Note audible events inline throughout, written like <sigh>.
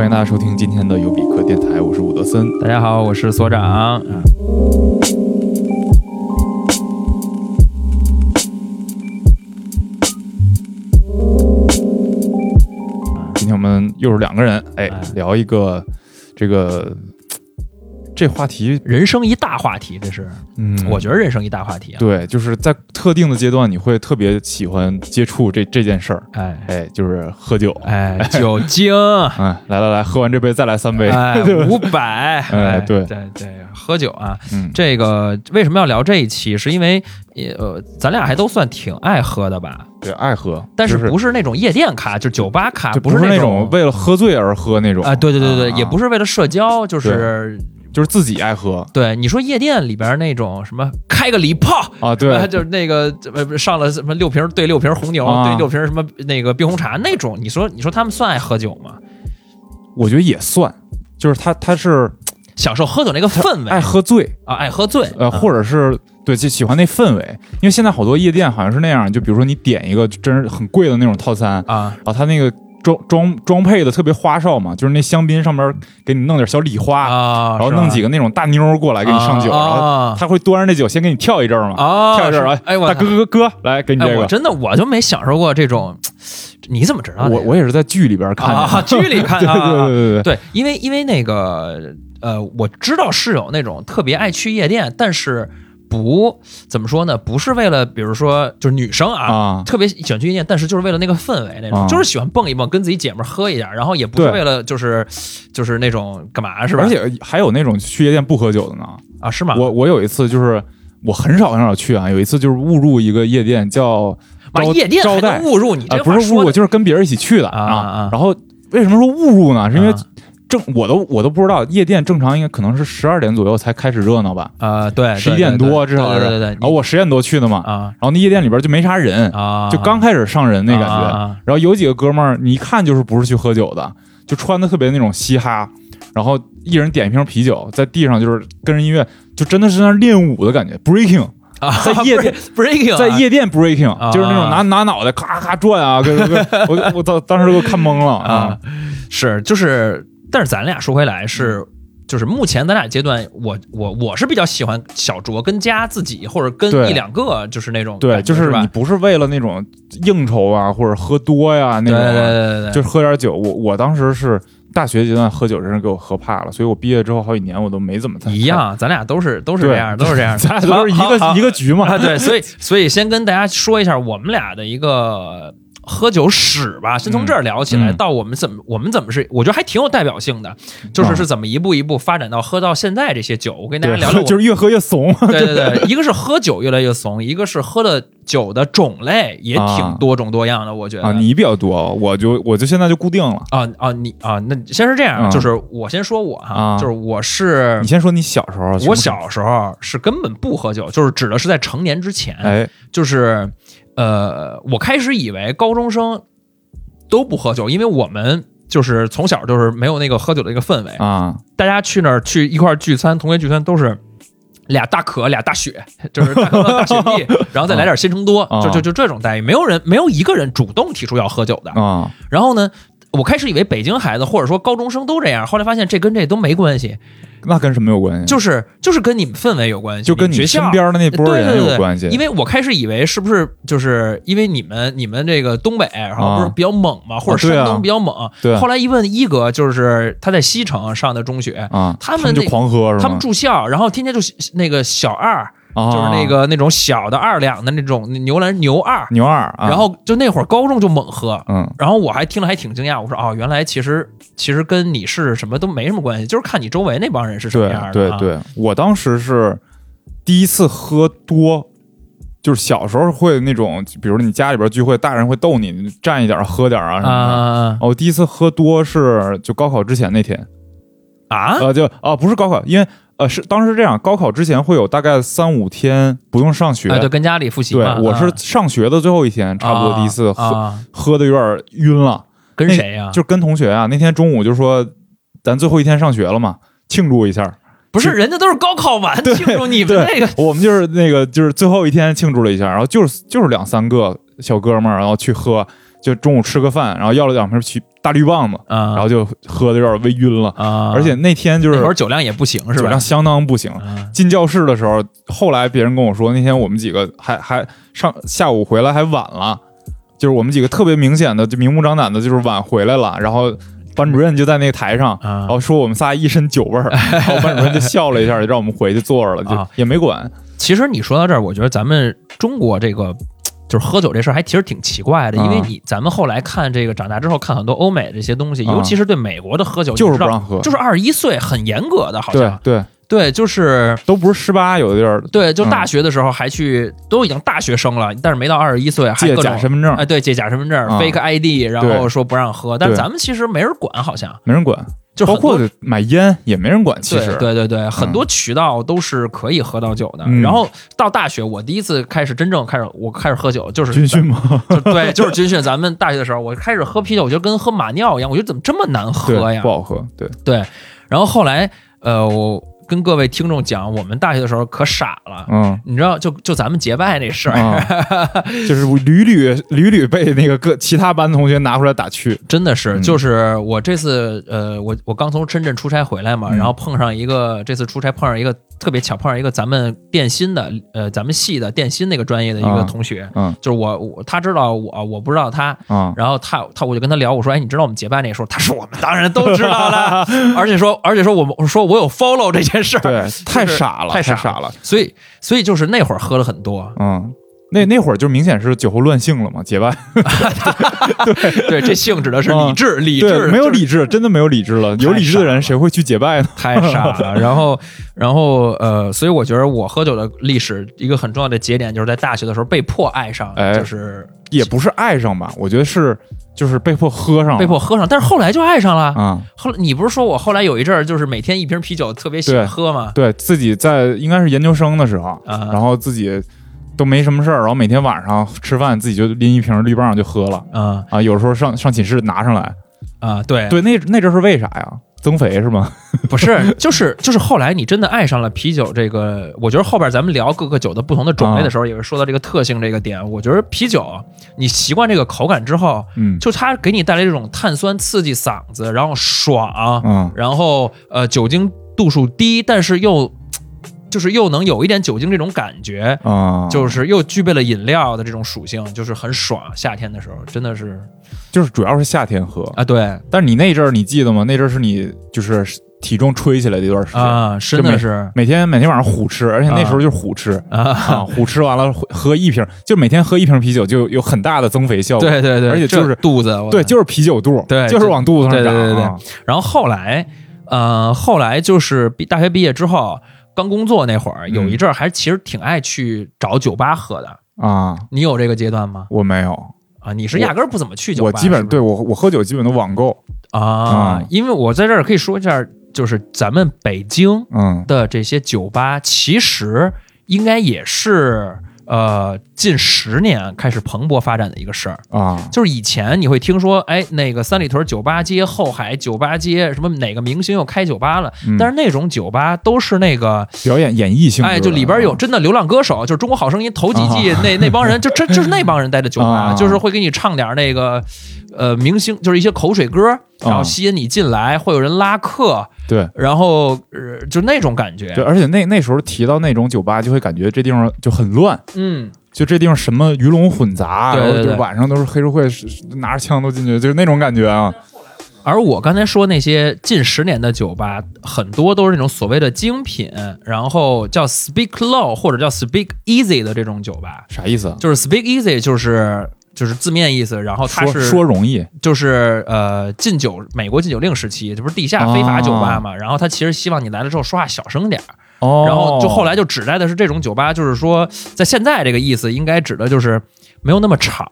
欢迎大家收听今天的尤比克电台，我是伍德森。大家好，我是所长。啊今天我们又是两个人，哎哎，聊一个这个这话题，人生一大话题，这是，嗯，我觉得人生一大话题啊。对，就是在特定的阶段，你会特别喜欢接触这这件事儿，哎。哎，就是喝酒。哎，酒精，哎，<laughs> 来来来，喝完这杯再来三杯。哎，<laughs> 五百，哎对。对对，喝酒啊，嗯，这个为什么要聊这一期？是因为呃，咱俩还都算挺爱喝的吧，对，爱喝，但是不是那种夜店咖，就是酒吧咖，不是那种为了喝醉而喝那种。啊，对对对对，啊。也不是为了社交，就是就是自己爱喝。对你说夜店里边那种什么开个礼炮。啊，对。啊，就是那个呃上了什么六瓶兑六瓶红牛，啊。对六瓶什么那个冰红茶那种，你说你说他们算爱喝酒吗？我觉得也算，就是他他是享受喝酒那个氛围。爱喝醉，啊，爱喝醉，呃，啊或者是对就喜欢那氛围，因为现在好多夜店好像是那样，就比如说你点一个真是很贵的那种套餐，啊。然后他那个装装装配的特别花哨嘛，就是那香槟上面给你弄点小礼花，啊，然后弄几个个那种大妞过来给你上酒，然后啊他会端着那酒先给你跳一阵儿嘛，啊，跳一阵哎大哥哥哥来给你哎这个，我真的我就没享受过这种，你怎么知道的？我我也是在剧里边看的啊，<laughs> 剧里看对对啊啊啊对对对，对，因为因为那个呃，我知道是有那种特别爱去夜店，但是不怎么说呢，不是为了比如说就是女生啊。啊，特别喜欢去夜店，但是就是为了那个氛围那种，啊就是喜欢蹦一蹦，跟自己姐们儿喝一点，然后也不是为了就是就是那种干嘛是吧？而且还有那种去夜店不喝酒的呢，啊是吗？我我有一次就是我很少很少去啊，有一次就是误入一个夜店叫夜店招待误入你啊、这不是误入，就是跟别人一起去的啊啊然后为什么说误入呢？是因为啊正我都我都不知道，夜店正常应该可能是十二点左右才开始热闹吧，啊对，十一点多至少是。对对对对，然后我十点多去的嘛，啊然后那夜店里边就没啥人，啊就刚开始上人那感觉。然后有几个哥们儿，你一看就是不是去喝酒的，就穿的特别那种嘻哈，然后一人点一瓶啤酒，在地上就是跟着音乐，就真的是在那练舞的感觉，breaking，啊，在夜店 breaking 在夜店 breaking，、啊就是那种拿拿脑袋咔咔转啊，跟跟我我当当时给我看懵了啊，是就是，但是咱俩说回来是。就是目前咱俩阶段，我我我是比较喜欢小酌，跟家自己或者跟一两个，就是那种对，就是你？不是为了那种应酬啊，或者喝多呀、那种啊，对对对对，就是喝点酒。我我当时是大学阶段喝酒，真是给我喝怕了，所以我毕业之后好几年我都没怎么一。样，咱俩都是都是这样，都是这样，<laughs> 咱俩都是一个一个局嘛。啊，对，所以所以先跟大家说一下我们俩的一个喝酒史吧，先从这儿聊起来，嗯到我们怎么我们怎么是，我觉得还挺有代表性的，就是啊是怎么一步一步发展到喝到现在这些酒，我跟大家聊聊。<laughs> 就是越喝越怂。<laughs> <laughs> 对对对，一个是喝酒越来越怂，一个是喝的酒的种类也挺啊多种多样的，我觉得。啊，你比较多，我就我就现在就固定了。啊啊你啊，那先是这样，嗯就是我先说我哈，啊就是我是你先说你小时候，我小时候是根本不喝酒，就是指的是在成年之前，哎就是呃，我开始以为高中生都不喝酒，因为我们就是从小就是没有那个喝酒的一个氛围，啊大家去那儿去一块儿聚餐，同学聚餐都是。俩大可，俩大雪，就是大可乐、大雪碧，<laughs> 然后再来点鲜橙多，啊就就就这种待遇，没有人没有一个人主动提出要喝酒的。啊然后呢，我开始以为北京孩子或者说高中生都这样，后来发现这跟这都没关系，那跟什么有关系？就是就是跟你们氛围有关系，就跟你身边的那波人对对对有关系。因为我开始以为是不是就是因为你们你们这个东北，然后不是比较猛嘛，或者山东比较猛。对后来一问一哥，就是他在西城上的中学，啊，他们就狂喝是吗？他们住校，然后天天就那个小二，啊就是那个那种小的二两的那种牛栏牛二，牛二，啊然后就那会儿高中就猛喝。嗯然后我还听了还挺惊讶，我说哦，原来其实其实跟你是什么都没什么关系，就是看你周围那帮人是什么对样的、啊。对对，我当时是第一次喝多，就是小时候会那种，比如你家里边聚会，大人会逗你，你蘸一点喝点啊什么的。我第一次喝多是就高考之前那天，啊呃，就哦不是高考，因为呃是当时这样，高考之前会有大概三五天不用上学。啊！就跟家里复习对。，我是啊上学的最后一天，差不多第一次喝、啊，喝的有点晕了，跟谁呀？就跟同学啊，那天中午就说咱最后一天上学了嘛，庆祝一下。不是人家都是高考完庆祝，你们那个我们就是那个就是最后一天庆祝了一下，然后就是就是两三个小哥们儿，然后去喝，就中午吃个饭，然后要了两瓶啤大绿棒子，啊，然后就喝的有点微晕了。啊，而且那天就是那会儿酒量也不行，是吧酒量？相当不行。啊进教室的时候，后来别人跟我说，那天我们几个还还上下午回来还晚了，就是我们几个特别明显的就明目张胆的，就是晚回来了。然后班主任就在那个台上，啊然后说我们仨一身酒味儿，<laughs> 然后班主任就笑了一下，就让我们回去坐着了，就啊也没管。其实你说到这儿，我觉得咱们中国这个就是喝酒这事儿还其实挺奇怪的，因为啊你咱们后来看这个长大之后看很多欧美这些东西，啊尤其是对美国的喝酒，就是不让喝就是二十一岁很严格的，好像对，对，就是。都不是十八，有的地儿对，就嗯大学的时候还去，都已经大学生了，但是没到二十一岁，还借假身份证哎，，对，借假身份证、啊 fake ID，然后说不让喝，但是咱们其实没人管，好像没人管。就包括买烟也没人管，其实对对对对，很多渠道都是可以喝到酒的。嗯然后到大学，我第一次开始真正开始，我开始喝酒，就是军训嘛？对，就是军训。咱们大学的时候，我开始喝啤酒，我觉得跟喝马尿一样，我觉得怎么这么难喝，呀不？好喝。对，对。然后后来，呃，我跟各位听众讲，我们大学的时候可傻了。嗯。你知道，就就咱们结拜那事儿，嗯，<laughs> 就是屡屡屡屡被那个各其他班同学拿出来打趣。真的是，嗯。就是我这次呃，我我刚从深圳出差回来嘛，嗯。然后碰上一个这次出差碰上一个特别巧，碰上一个咱们电芯的呃咱们系的电芯那个专业的一个啊同学，嗯就是我我他知道我我不知道他，啊，然后他他我就跟他聊，我说哎，你知道我们结拜那时候？他说我们当然都知道了，<laughs> 而且说而且说我们我说我有 follow 这件事儿，对，太傻了，太傻傻了。所以所以就是那会儿喝了很多，嗯，那那会儿就明显是酒后乱性了嘛，结拜。<laughs> <laughs> 对对，这性指的是理智，理智没有理智，真的没有理智了。有理智的人谁会去结拜呢？<laughs> 太傻了。然后，然后呃，所以我觉得我喝酒的历史一个很重要的节点，就是在大学的时候被迫爱上，哎就是也不是爱上吧，我觉得是就是被迫喝上了，被迫喝上。但是后来就爱上了。啊。后来你不是说我后来有一阵儿就是每天一瓶啤酒特别喜欢喝吗？对自己在应该是研究生的时候，嗯然后自己都没什么事儿，然后每天晚上吃饭自己就拎一瓶绿棒就喝了啊啊。有时候上上寝室拿上来，啊，对对，那那阵是为啥呀？增肥是吗？<laughs> 不是，就是就是后来你真的爱上了啤酒这个，我觉得后边咱们聊各个酒的不同的种类的时候，也会说到这个特性这个点。我觉得啤酒你习惯这个口感之后，嗯就它给你带来这种碳酸刺激嗓子，然后爽，嗯然后呃酒精度数低，但是又就是又能有一点酒精这种感觉，啊，就是又具备了饮料的这种属性，就是很爽。夏天的时候真的是。就是主要是夏天喝，啊，对。但是你那阵儿你记得吗？那阵儿是你就是体重吹起来的一段时间，啊，真的是每天每天晚上虎吃，而且那时候就是虎吃。啊，啊，虎吃完了喝一瓶，就每天喝一瓶啤酒，就有很大的增肥效果。对对对，而且就是肚子，对，就是啤酒肚，对就是往肚子上长。对对对对。啊。然后后来，呃，后来就是毕大学毕业之后，刚工作那会儿，有一阵儿还其实挺爱去找酒吧喝的。啊，你有这个阶段吗？我没有，啊，你是压根儿不怎么去酒吧？我基本对我我喝酒基本都网购。啊啊，因为我在这儿可以说一下，就是咱们北京嗯的这些酒吧，其实应该也是呃近十年开始蓬勃发展的一个事儿。啊就是以前你会听说，哎，那个三里屯酒吧街、后海酒吧街，什么哪个明星又开酒吧了？嗯但是那种酒吧都是那个，表演演艺性质的，哎，就里边有真的流浪歌手，就是中国好声音头几季那那帮人，就真就是那帮人待的酒吧，啊就是会给你唱点那个呃明星，就是一些口水歌，然后啊吸引你进来，会有人拉客，对然后呃就那种感觉，对，而且那那时候提到那种酒吧，就会感觉这地方就很乱，嗯，就这地方什么鱼龙混杂，然后就晚上都是黑社会拿着枪都进去，就是那种感觉啊。而我刚才说那些近十年的酒吧，很多都是那种所谓的精品，然后叫 Speak Low 或者叫 Speak Easy 的这种酒吧。啥意思啊？就是 Speak Easy 就是就是字面意思，然后他说是说容易就是呃禁酒美国禁酒令时期，这不是地下非法酒吧嘛？然后他其实希望你来了之后说话小声点儿，哦然后就后来就指代的是这种酒吧，就是说在现在这个意思应该指的就是没有那么吵。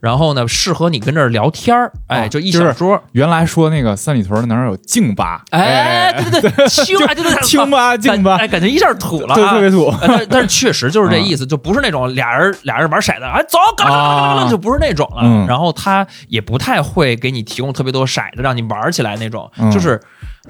然后呢，适合你跟这儿聊天儿，哎，哦就一就是小桌，原来说那个三里屯哪儿有静吧？哎，对对对，清啊，对对对，清吧 <laughs> 静吧。哎，感觉一下土了、啊，对，特别土。呃但但是确实就是这意思，<laughs> 就不是那种俩人俩人玩骰子，哎，走，嘎啦嘎就不是那种了。嗯。然后他也不太会给你提供特别多骰子让你玩起来那种，嗯。就是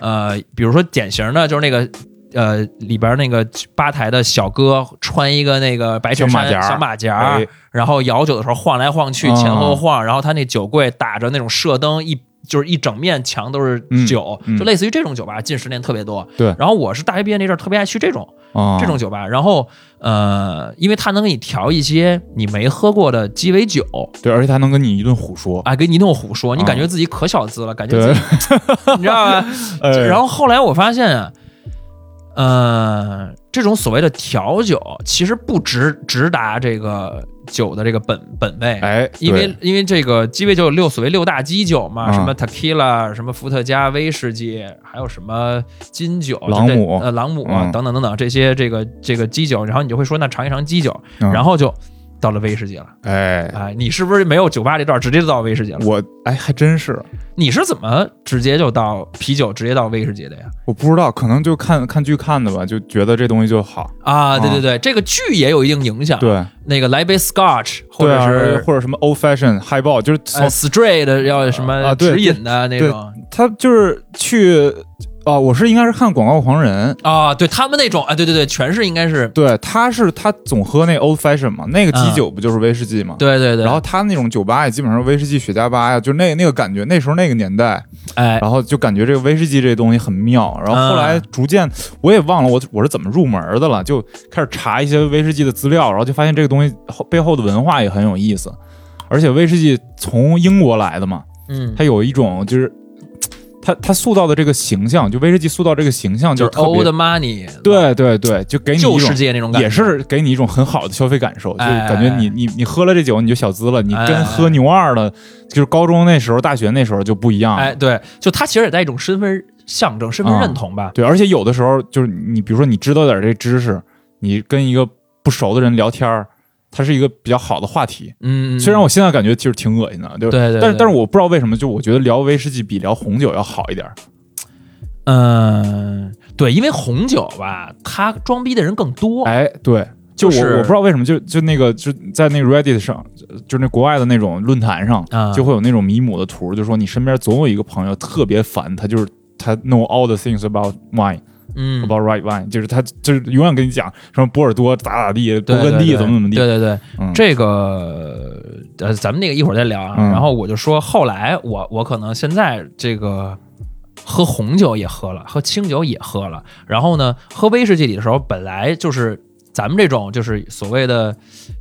呃，比如说典型的就是那个呃里边那个吧台的小哥穿一个那个白衬衫小马甲小马甲，哎。然后摇酒的时候晃来晃去，啊前后晃，然后他那酒柜打着那种射灯，一就是一整面墙都是酒，嗯。嗯就类似于这种酒吧，近十年特别多。对。然后我是大学毕业那阵儿特别爱去这种、啊，这种酒吧，然后呃，因为他能给你调一些你没喝过的鸡尾酒，对，而且他能跟你一顿胡说，啊，给你一顿胡说，你啊感觉自己可小资了，感觉自己，<laughs> 你知道吧？<laughs> 哎。然后后来我发现啊，呃，这种所谓的调酒其实不直直达这个酒的这个本本位，哎，因为因为这个鸡尾酒有六所谓六大基酒嘛，啊。什么 tequila，什么伏特加、威士忌，还有什么金酒、朗姆。呃朗姆、嗯。等等等等这些这个这个基酒，然后你就会说那尝一尝基酒，嗯然后就到了威士忌了。哎，哎，你是不是没有酒吧这段直接就到威士忌了？我哎还真是，你是怎么直接就到啤酒直接到威士忌的呀？我不知道，可能就看看剧看的吧，就觉得这东西就好，啊，对啊对对，这个剧也有一定影响。，对，那个来杯 Scotch 或者是或者什么 old fashion highball，就是 straight 要什么啊对直饮的那种他就是去啊，我是应该是看《广告狂人》，啊，对他们那种啊，对对对，全是应该是对，他是他总喝那 old fashion 嘛，那个基嗯酒不就是威士忌嘛？对对对，然后他那种酒吧也基本上威士忌、雪茄吧呀，就那那个感觉，那时候那个年代，哎然后就感觉这个威士忌这东西很妙。然后后来嗯逐渐，我也忘了我我是怎么入门的了，就开始查一些威士忌的资料，然后就发现这个东西后背后的文化也很有意思。而且威士忌从英国来的嘛，嗯，它有一种就是，它它塑造的这个形象，就威士忌塑造这个形象就是 old money，对对对，就给你旧世界那种感觉，也是给你一种很好的消费感受，就哎感觉你你你喝了这酒你就小资了，你哎跟喝牛二的，就是高中那时候、大学那时候就不一样。哎，对，就他其实也带一种身份象征、身份啊认同吧。对，而且有的时候就是你比如说你知道点这知识，你跟一个不熟的人聊天儿，它是一个比较好的话题。嗯，虽然我现在感觉就是挺恶心的，就对对对但是但是我不知道为什么，就我觉得聊威士忌比聊红酒要好一点。儿。嗯，对，因为红酒吧，它装逼的人更多。哎，对，就我、就是。我不知道为什么，就就那个就在那个 Reddit 上，就那国外的那种论坛上，啊。就会有那种迷母的图，就说你身边总有一个朋友特别烦，他就是他 know all the things about wine 嗯，about right wine，就是他就是永远跟你讲什么波尔多咋咋地，对勃艮第怎么怎么地，对对对，嗯，这个呃，咱们那个一会儿再聊啊。嗯然后我就说，后来我我可能现在这个喝红酒也喝了，喝清酒也喝了，然后呢，喝威士忌里的时候，本来就是。咱们这种就是所谓的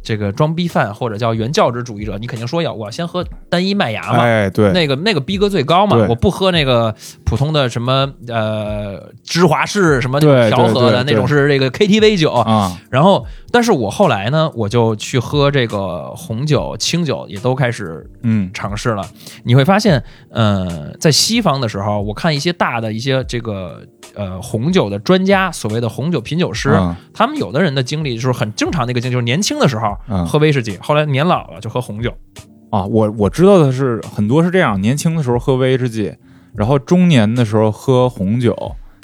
这个装逼犯或者叫原教旨主义者，你肯定说要我要先喝单一麦芽嘛，哎对，那个那个逼格最高嘛，我不喝那个普通的什么呃芝华士什么调和的那种是这个 KTV 酒，啊，然后，但是我后来呢，我就去喝这个红酒、清酒，也都开始嗯。尝试了。你会发现，呃，在西方的时候，我看一些大的一些这个呃红酒的专家，所谓的红酒品酒师，嗯他们有的人的经历就是很正常的一个经历，就是年轻的时候嗯喝威士忌，后来年老了就喝红酒。啊，我我知道的是很多是这样，年轻的时候喝威士忌，然后中年的时候喝红酒，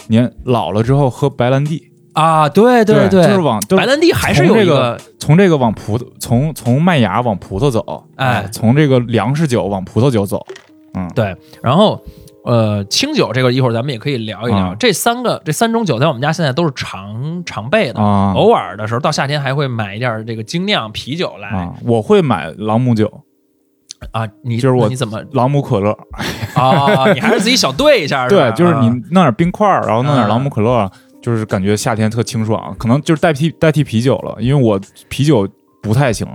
年老了之后喝白兰地。啊，对对对，就是往就白兰地还是有这个从这个往葡萄，从从麦芽往葡萄走，哎从这个粮食酒往葡萄酒走，嗯，对，然后呃，清酒这个一会儿咱们也可以聊一聊。啊这三个这三种酒在我们家现在都是常常备的，啊偶尔的时候到夏天还会买一点儿这个精酿啤酒来啊，我会买朗姆酒、啊。你就是我你怎么朗姆可乐，啊？你还是自己小兑一下 <laughs> 是吧？对，就是你啊弄点冰块，然后弄点啊朗姆可乐，就是感觉夏天特清爽，可能就是代替代替啤酒了，因为我啤酒不太行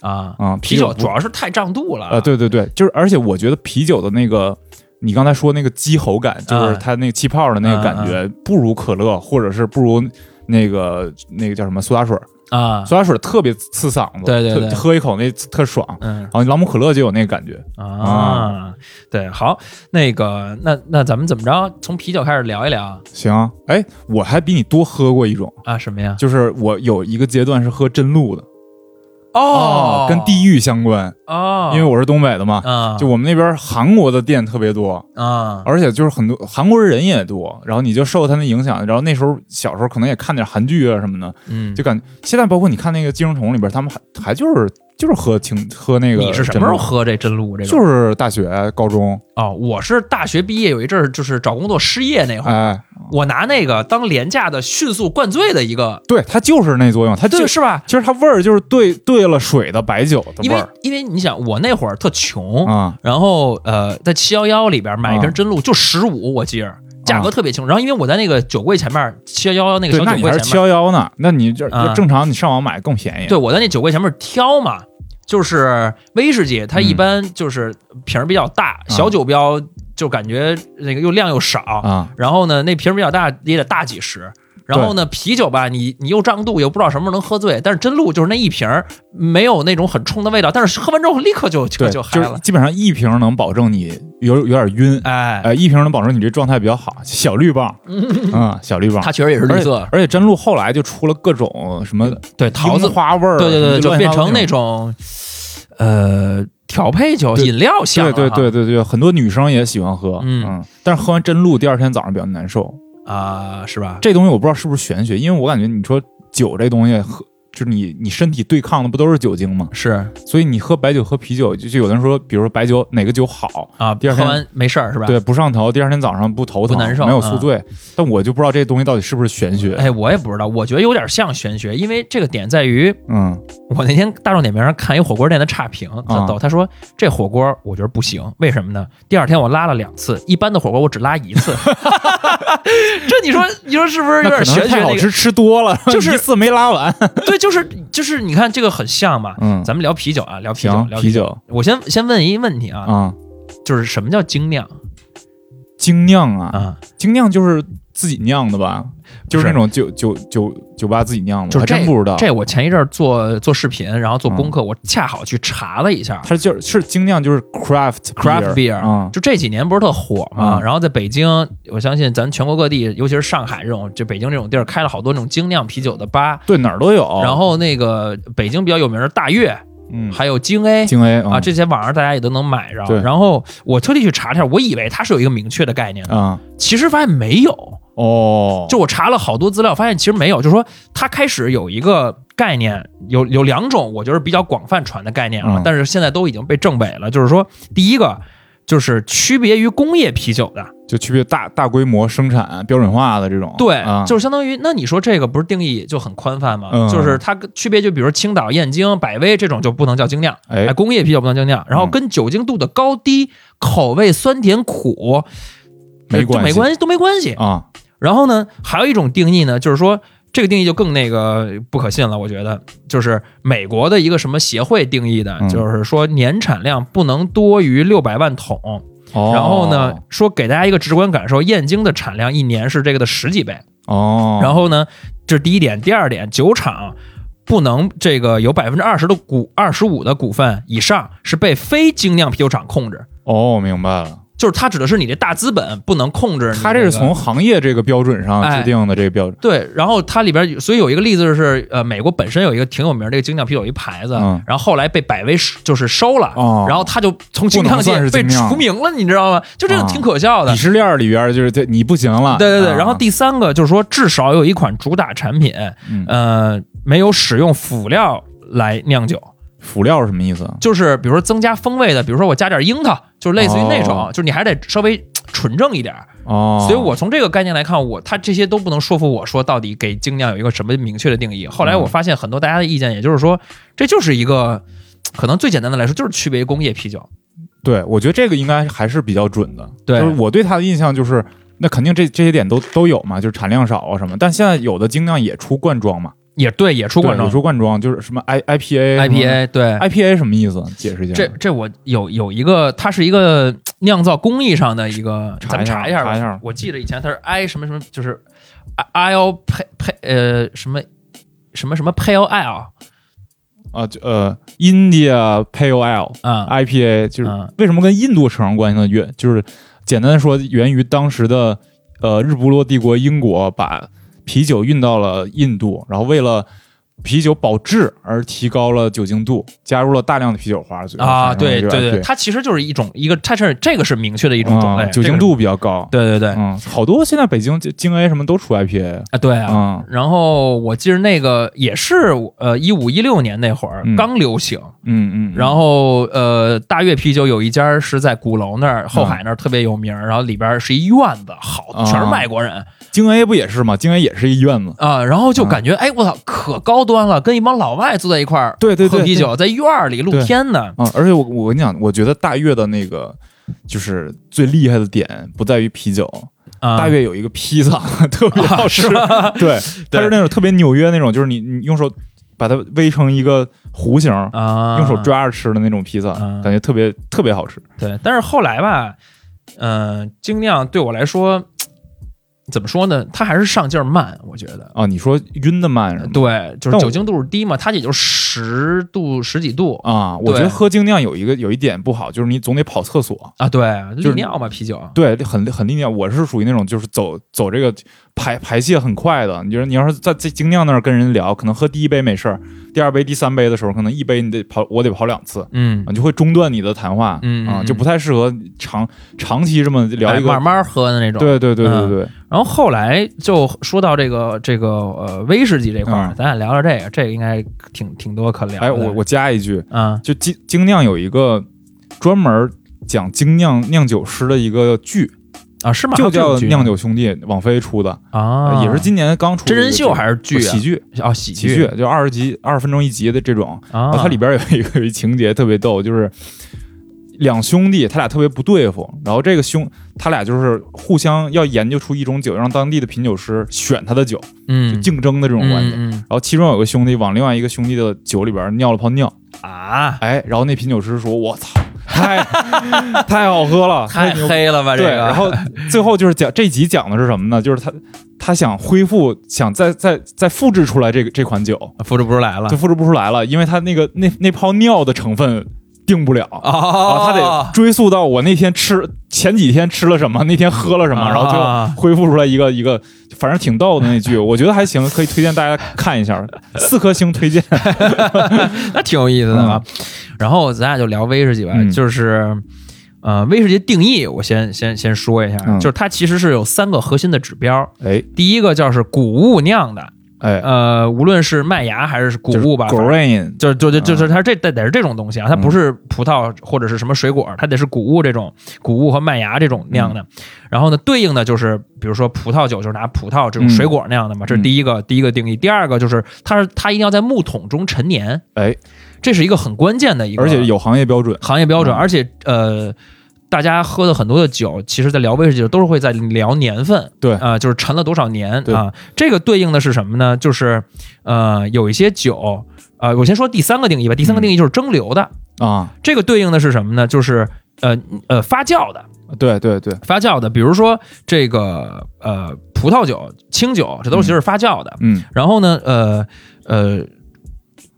啊啊，啤酒主要是太胀肚了。呃，对对对，就是而且我觉得啤酒的那个。你刚才说那个激喉感，就是啊它那个气泡的那个感觉，不如可乐，或者是不如那个那个叫什么苏打水，啊，苏打水特别刺嗓子，对对对喝一口那特爽。嗯然后朗姆可乐就有那个感觉，啊，对，好，那个那那咱们怎么着？从啤酒开始聊一聊行啊。哎，我还比你多喝过一种，啊？什么呀？就是我有一个阶段是喝真露的哦，跟地域相关，哦，因为我是东北的嘛。啊，就我们那边韩国的店特别多，啊。而且就是很多韩国人也多，然后你就受他那影响，然后那时候小时候可能也看点韩剧啊什么的，嗯，就感现在包括你看那个《寄生虫》里边，他们还还就是就是喝清喝那个。你是什么时候？喝这真露？这个就是大学、高中哦。我是大学毕业有一阵儿，就是找工作失业那会儿，哎，我拿那个当廉价的迅速灌醉的一个，对，它就是那作用，它就对是吧？其实它味儿就是兑兑了水的白酒的因为味儿因为你想，我那会儿特穷，啊。然后呃，在七幺幺里边买一瓶啊真露就十五，我记着价格特别清楚。然后因为我在那个酒柜前面，七幺幺那个，小酒柜前面，幺幺呢？那你就就正常，你上网买更便宜。对我在那酒柜前面挑嘛，就是威士忌，它一嗯般就是瓶儿比较大，小酒标就感觉那个又量又少，啊，然后呢，那瓶儿比较大也得大几十。然后呢，啤酒吧，你你又胀肚，又不知道什么时候能喝醉。但是真露就是那一瓶儿没有那种很冲的味道，但是喝完之后立刻就就，就嗨了。就是基本上一瓶能保证你有有点晕，哎，呃，一瓶能保证你这状态比较好。小绿棒，<laughs> 嗯，小绿棒，它确实也是绿色，而且真露后来就出了各种什么对桃子，花味儿，对对对，就变成那种呃调配酒、饮料香对。对对对对，很多女生也喜欢喝，嗯但是喝完真露第二天早上比较难受。啊，是吧？这东西我不知道是不是玄学，因为我感觉你说酒这东西喝。就是你，你身体对抗的不都是酒精吗？是所以你喝白酒、喝啤酒，就就有的人说，比如说白酒哪个酒好，啊，第二天喝完没事儿是吧？对，不上头，第二天早上不头疼，不难受嗯没有宿醉。但我就不知道这东西到底是不是玄学。哎，我也不知道，我觉得有点像玄学，因为这个点在于，嗯，我那天大众点评上看一火锅店的差评，特啊逗，他说这火锅我觉得不行，为什么呢？第二天我拉了两次，一般的火锅我只拉一次，<laughs> 这你说你说是不是有点玄学那个？太好吃，吃多了，就是一次没拉完。对，就是就是，你看这个很像嘛。嗯，咱们聊啤酒啊，聊啤酒，聊啤。酒我先先问一问题啊，啊，就是什么叫精酿精酿啊，啊？精酿就是自己酿的吧？就是是那种酒酒酒酒吧自己酿的，我真不知道。这我前一阵儿做做视频，然后做嗯功课，我恰好去查了一下，它就是是精酿，就是 craft craft beer 啊，就这几年不是特火嘛，嗯然后在北京，我相信咱全国各地，尤其是上海这种，就北京这种地儿，开了好多那种精酿啤酒的吧。对哪儿都有。然后那个北京比较有名的大悦，嗯，还有京 A 京 A 啊，这些网上大家也都能买着。对然后我特地去查了一下，我以为它是有一个明确的概念的，啊其实发现没有。哦，就我查了好多资料，发现其实没有，就是说它开始有一个概念，有有两种，我觉得比较广泛传的概念啊，嗯但是现在都已经被证伪了。就是说，第一个就是区别于工业啤酒的，就区别大大规模生产标准化的这种。对，啊就是相当于，那你说这个不是定义就很宽泛吗？嗯就是它区别就比如青岛、燕京、百威这种就不能叫精酿，哎哎，工业啤酒不能精酿，然后嗯跟酒精度的高低、口味酸甜苦。没关系没关系，都没关系。啊，然后呢，还有一种定义呢，就是说这个定义就更那个不可信了。我觉得就是美国的一个什么协会定义的，嗯就是说年产量不能多于六百万桶。哦，然后呢，说给大家一个直观感受，燕京的产量一年是这个的十几倍。哦，然后呢，这是第一点。第二点，酒厂不能这个有百分之二十的股二十五的股份以上是被非精酿啤酒厂控制，哦，明白了，就是它指的是你这大资本不能控制你、它这是从行业这个标准上哎制定的这个标准。对，然后它里边有，所以有一个例子是，呃，美国本身有一个挺有名的这个精酿啤酒一牌子，嗯然后后来被百威就是收了，哦然后它就从精酿界被除名了，你知道吗？就这个啊挺可笑的。鄙视链里边就是这你不行了。对对对，啊然后第三个就是说，至少有一款主打产品，嗯呃，没有使用辅料来酿酒，辅料是什么意思？就是比如说增加风味的，比如说我加点樱桃，就是类似于那种，哦就是你还得稍微纯正一点儿。哦，所以我从这个概念来看，我它这些都不能说服我说到底给精酿有一个什么明确的定义。后来嗯我发现很多大家的意见，也就是说，这就是一个可能最简单的来说，就是区别于工业啤酒。对我觉得这个应该还是比较准的。对就是我对它的印象就是，那肯定这这些点都都有嘛，就是产量少啊什么。但现在有的精酿也出罐装嘛，也对，也出罐装也出罐装，就是什么 I IPA IPA，对。IPA 什么意思？解释一下。这这我有有一个，它是一个酿造工艺上的一个，咱们查一下查一下吧。查一下我记得以前它是 I 什么什么，就是 I L 配配呃什么什么什么 Pale L 啊，就呃，India Pale Ale 啊 IPA 就是嗯为什么跟印度扯上关系呢？原就是简单的说，源于当时的呃日不落帝国英国把啤酒运到了印度，然后为了啤酒保质而提高了酒精度，加入了大量的啤酒花，啊，对对对，它其实就是一种一个，它是这个是明确的一种种类，啊酒精度比较高。对对对，嗯，好多现在北京京 A 什么都出 IPA 啊对。啊。啊，然后我记得那个也是呃一五一六年那会儿嗯。刚流行，嗯嗯，然后呃大悦啤酒有一家是在鼓楼那儿后海那儿特别有名，然后里边是一院子，好啊。全是外国人京 A 不也是吗？京 A 也是一院子。啊，然后就感觉哎我操可高端了，跟一帮老外坐在一块儿对对对喝啤酒，在院儿里露天呢。啊，而且我我跟你讲，我觉得大悦的那个就是最厉害的点不在于啤酒，啊，大悦有一个披萨 <laughs> 特别好吃？<laughs> <laughs> 对，它是那种特别纽约那种，就是你你用手把它煨成一个弧形，啊，用手抓着吃的那种披萨，啊。感觉特别特别好吃。对，但是后来吧，嗯、精酿对我来说，怎么说呢？它还是上劲儿慢，我觉得。啊，你说晕的慢是吗？对，就是酒精度数低嘛，它也就十度十几度啊，我觉得喝精酿有一个有一点不好，就是你总得跑厕所。啊。对，就是利尿嘛，啤酒。对，很很利尿。我是属于那种就是走走这个排排泄很快的。你就是你要是在在精酿那儿跟人聊，可能喝第一杯没事儿，第二杯、第三杯的时候，可能一杯你得跑，我得跑两次。嗯啊，，就会中断你的谈话，啊，嗯啊就不太适合长长期这么聊一个。哎慢慢喝的那种。。对对对对嗯对，然后后来就说到这个这个呃威士忌这块儿，嗯咱俩聊聊这个，这个应该挺挺多可聊的。哎，我我加一句，啊就精精酿有一个专门讲精酿酿酒师的一个剧，啊是吗？就叫《酿酒兄弟》，网飞出的，啊，也是今年刚出的真人秀还是剧啊？喜剧，啊，喜喜剧就二十集，二十分钟一集的这种。啊它里边有一个情节特别逗，就是两兄弟，他俩特别不对付，然后这个兄他俩就是互相要研究出一种酒，让当地的品酒师选他的酒，就嗯竞争的这种关系。嗯嗯然后其中有个兄弟往另外一个兄弟的酒里边尿了泡尿，啊，哎，然后那品酒师说：“我操，太 <laughs> 太好喝了，太牛黑了吧？这，个，然后最后就是讲这集讲的是什么呢？就是他他想恢复，想再再再复制出来这个这款酒，复制不出来了就复制不出来了，因为他那个那那泡尿的成分定不了。然后哦他得追溯到我那天吃前几天吃了什么，那天喝了什么，啊然后最后恢复出来一个一个，反正挺逗的那句，我觉得还行，可以推荐大家看一下，<laughs> 四颗星推荐。<laughs> 那挺有意思的嘛。然后咱俩就聊威士忌吧，嗯就是。呃，威士忌定义我先先先说一下，嗯就是它其实是有三个核心的指标。哎第一个叫是谷物酿的，哎，呃，无论是麦芽还是谷物吧，grain 就就就就是它这得得是这种东西啊，它不是葡萄或者是什么水果，它得是谷物这种谷物和麦芽这种酿的。然后呢，对应的就是比如说葡萄酒，就是拿葡萄这种水果那样的嘛，这是第一个第一个定义。第二个就是它是它一定要在木桶中陈年，哎，这是一一个很关键的一个，而且有行业标准。行业标准，嗯而且呃。大家喝的很多的酒，其实在聊威士忌的时候都是会在聊年份，对啊、就是陈了多少年啊。这个对应的是什么呢？就是呃，有一些酒，呃，我先说第三个定义吧。第三个定义就是蒸馏的，啊，这个对应的是什么呢？就是呃呃发酵的，对对对，发酵的，比如说这个呃葡萄酒、清酒，这都是其实是发酵的。嗯，然后呢，呃呃，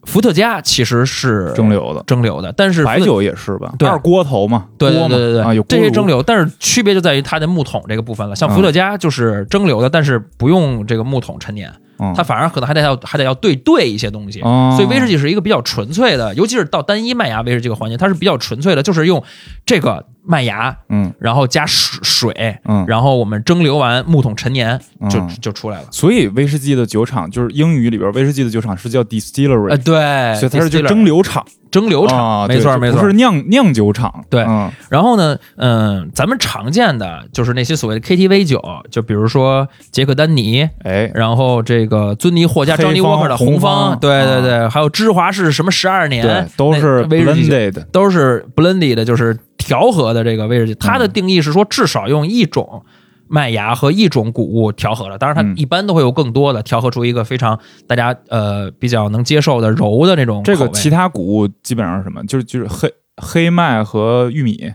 伏特加其实是蒸馏的，蒸馏的，但是白酒也是吧？对二锅头嘛，对对对对对，啊，有这些蒸馏，但是区别就在于它的木桶这个部分了。像嗯伏特加就是蒸馏的，但是不用这个木桶陈年，嗯它反而可能还得要还得要对兑一些东西。哦所以威士忌是一个比较纯粹的，尤其是到单一麦芽威士忌这个环节，它是比较纯粹的，就是用这个麦芽，嗯。然后加水水，嗯，然后我们蒸馏完木桶陈年就嗯。就出来了。所以威士忌的酒厂就是英语里边威士忌的酒厂是叫 distillery，、呃，对，所以它是蒸馏厂，蒸馏厂，啊，没错没错不是。酿酿酒厂，对嗯。然后呢，嗯，咱们常见的就是那些所谓的 KTV 酒，就比如说杰克丹尼，哎，然后这个尊尼霍加、黑张尼沃克的方红方，方对对对，还有芝华士什么十二年对，，都是 blended，都是 blended 的，就是调和的这个威士忌。它嗯的定义是说，至少用一种麦芽和一种谷物调和了，当然它嗯。一般都会有更多的，调和出一个非常大家呃比较能接受的柔的那种这个其他谷物基本上是什么？就是就是黑黑麦和玉米，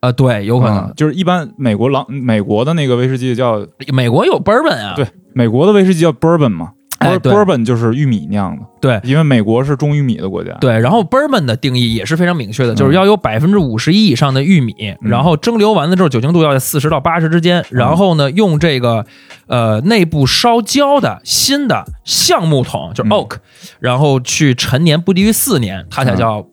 呃对，有可能。嗯就是一般美国狼美国的那个威士忌叫美国有 bourbon 啊，对美国的威士忌叫 bourbon 嘛，哎对。Bourbon 就是玉米酿的，对。因为美国是种玉米的国家。对，然后 bourbon 的定义也是非常明确的，就是嗯。要有百分之五十一以上的玉米，嗯。然后蒸馏完了之后酒精度要在四十到八十之间，然后呢用这个呃内部烧焦的新的橡木桶，就是嗯。oak，、然后去陈年不低于四年，它才叫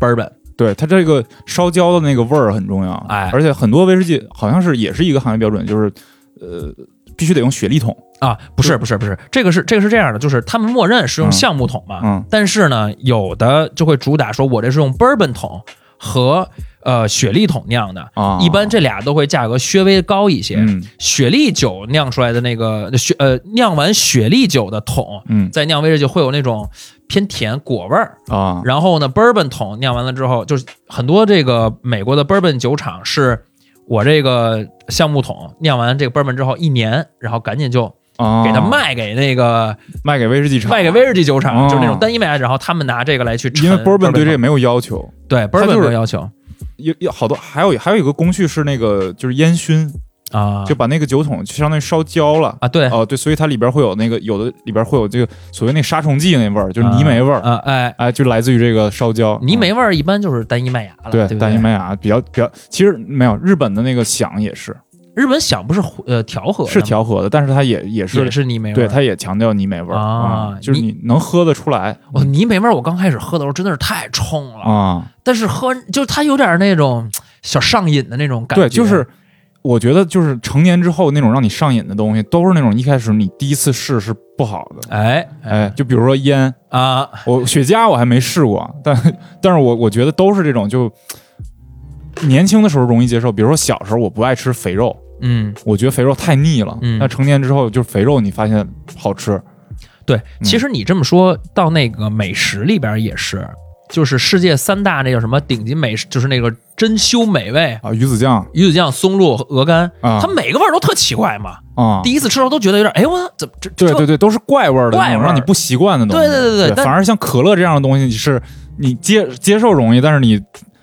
bourbon。对它这个烧焦的那个味儿很重要，哎。而且很多威士忌好像是也是一个行业标准，就是呃必须得用雪莉桶，啊，不是不是不是，这个是这个是这样的，就是他们默认是用嗯橡木桶嘛，嗯但是呢，有的就会主打说我这是用 bourbon 桶和呃雪莉桶酿的，啊，一般这俩都会价格稍微高一些。嗯雪莉酒酿出来的那个雪呃酿完雪莉酒的桶，嗯再酿威士忌会有那种偏甜果味儿。啊然后呢，bourbon 桶酿完了之后，就是很多这个美国的 bourbon 酒厂是。我这个橡木桶酿完这个 bourbon 之后一年，然后赶紧就啊，给它卖给那个卖给威士忌厂，卖给威士忌酒厂，哦。就是那种单一麦芽，然后他们拿这个来去陈。因为 bourbon 对这个个没有要求，对它 bourbon 没有要求。有有好多还有还有一个工序是那个就是烟熏，啊，就把那个酒桶就相当于烧焦了。啊对。哦，对，所以它里边会有那个有的里边会有这个所谓那杀虫剂那味儿，就是泥煤味儿，啊哎，哎，就来自于这个烧焦。泥煤啊味儿一般就是单一麦芽了，对对对？单一麦芽比较比较，其实没有日本的那个响也是。日本响不是呃调和的是调和的，但是它也也是也是泥煤味对，它也强调泥煤味儿啊就是你能喝得出来。我泥煤味儿，我刚开始喝的时候真的是太冲了，啊。但是喝就是它有点那种小上瘾的那种感觉。对，就是我觉得就是成年之后那种让你上瘾的东西，都是那种一开始你第一次试是不好的。哎哎，就比如说烟，啊，我雪茄我还没试过，但但是我我觉得都是这种，就年轻的时候容易接受。比如说小时候我不爱吃肥肉，嗯，我觉得肥肉太腻了。嗯那成年之后就是肥肉，你发现好吃。对，其实你这么说到那个美食里边也是，就是世界三大那叫什么顶级美食，就是那个珍馐美味。啊，鱼子酱鱼子酱、松露、鹅肝，啊它每个味儿都特奇怪嘛。啊，第一次吃的时候都觉得有点，哎，我怎么这这对对对，都是怪味儿的那种，怪味让你不习惯的东西。对对对对对反而像可乐这样的东西你是你接接受容易，但是你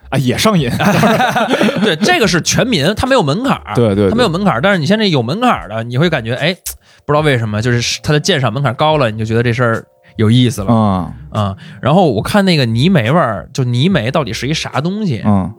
啊也上瘾。<laughs> <laughs> 对，这个是全民，它没有门槛儿，对对对它没有门槛儿。但是你现在有门槛儿的，你会感觉，哎，不知道为什么，就是它的鉴赏门槛高了，你就觉得这事儿有意思了。啊啊、然后我看那个泥煤味儿，就泥煤到底是一啥东西？嗯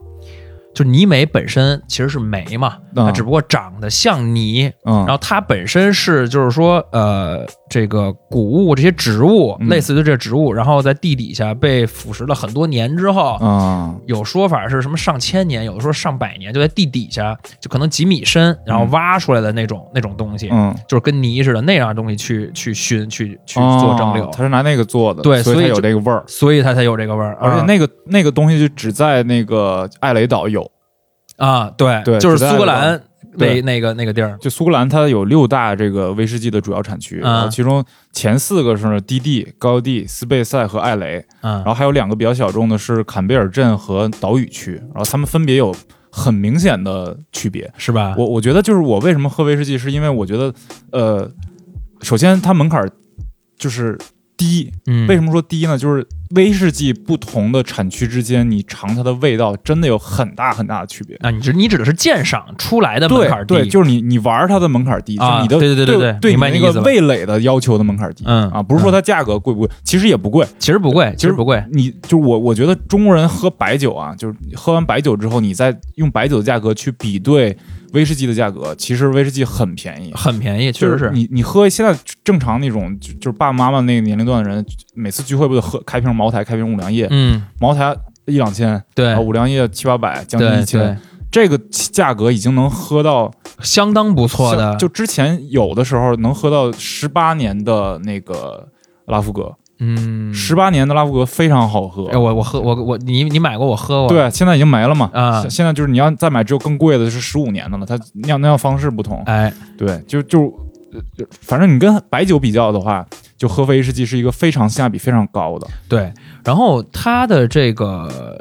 就泥煤本身其实是煤嘛，它只不过长得像泥，嗯，然后它本身是就是说呃这个谷物这些植物，嗯类似于这植物，然后在地底下被腐蚀了很多年之后。啊有说法是什么上千年，有的说上百年，就在地底下，就可能几米深，然后挖出来的那种、那种东西，嗯，就是跟泥似的那样的东西去去熏、去去哦做蒸馏，它是拿那个做的，所以它有对所以有这个味儿。所以它才有这个味儿。啊而且那个那个东西就只在那个艾雷岛有，啊，对，对就是苏格兰对那那个那个地儿，就苏格兰它有六大这个威士忌的主要产区，嗯然后其中前四个是低地、高地、斯贝塞和艾雷，嗯然后还有两个比较小众的是坎贝尔镇和岛屿区，然后他们分别有很明显的区别。是吧？我我觉得就是我为什么喝威士忌，是因为我觉得，呃，首先它门槛儿就是低。嗯，为什么说低呢？就是威士忌不同的产区之间，你尝它的味道真的有很大很大的区别。啊？你指你指的是鉴赏出来的门槛低，对对，就是你你玩它的门槛低，啊就是你的对对对对对你那个味蕾的要求的门槛低。嗯啊，不是说它价格贵不贵，其实也不贵。其实不贵，其实不贵。你就我我觉得中国人喝白酒啊，就是喝完白酒之后，你再用白酒的价格去比对威士忌的价格，其实威士忌很便宜。很便宜，确实是是。你你喝现在正常那种，就就是爸爸妈妈那个年龄段的人，每次聚会不得喝开瓶茅台、开瓶五粮液，嗯，茅台一两千，对啊，五粮液七八百，将近一千，，这个价格已经能喝到相当不错的。就之前有的时候能喝到十八年的那个拉夫格，嗯，十八年的拉夫格非常好喝哎，。我我喝我我你你买过我喝过，对，现在已经没了嘛。啊现现在就是你要再买，只有更贵的是十五年的了，它酿酿方式不同。哎，对，就就呃就反正你跟白酒比较的话，就喝威士忌是一个非常性价比非常高的。对，然后它的这个呃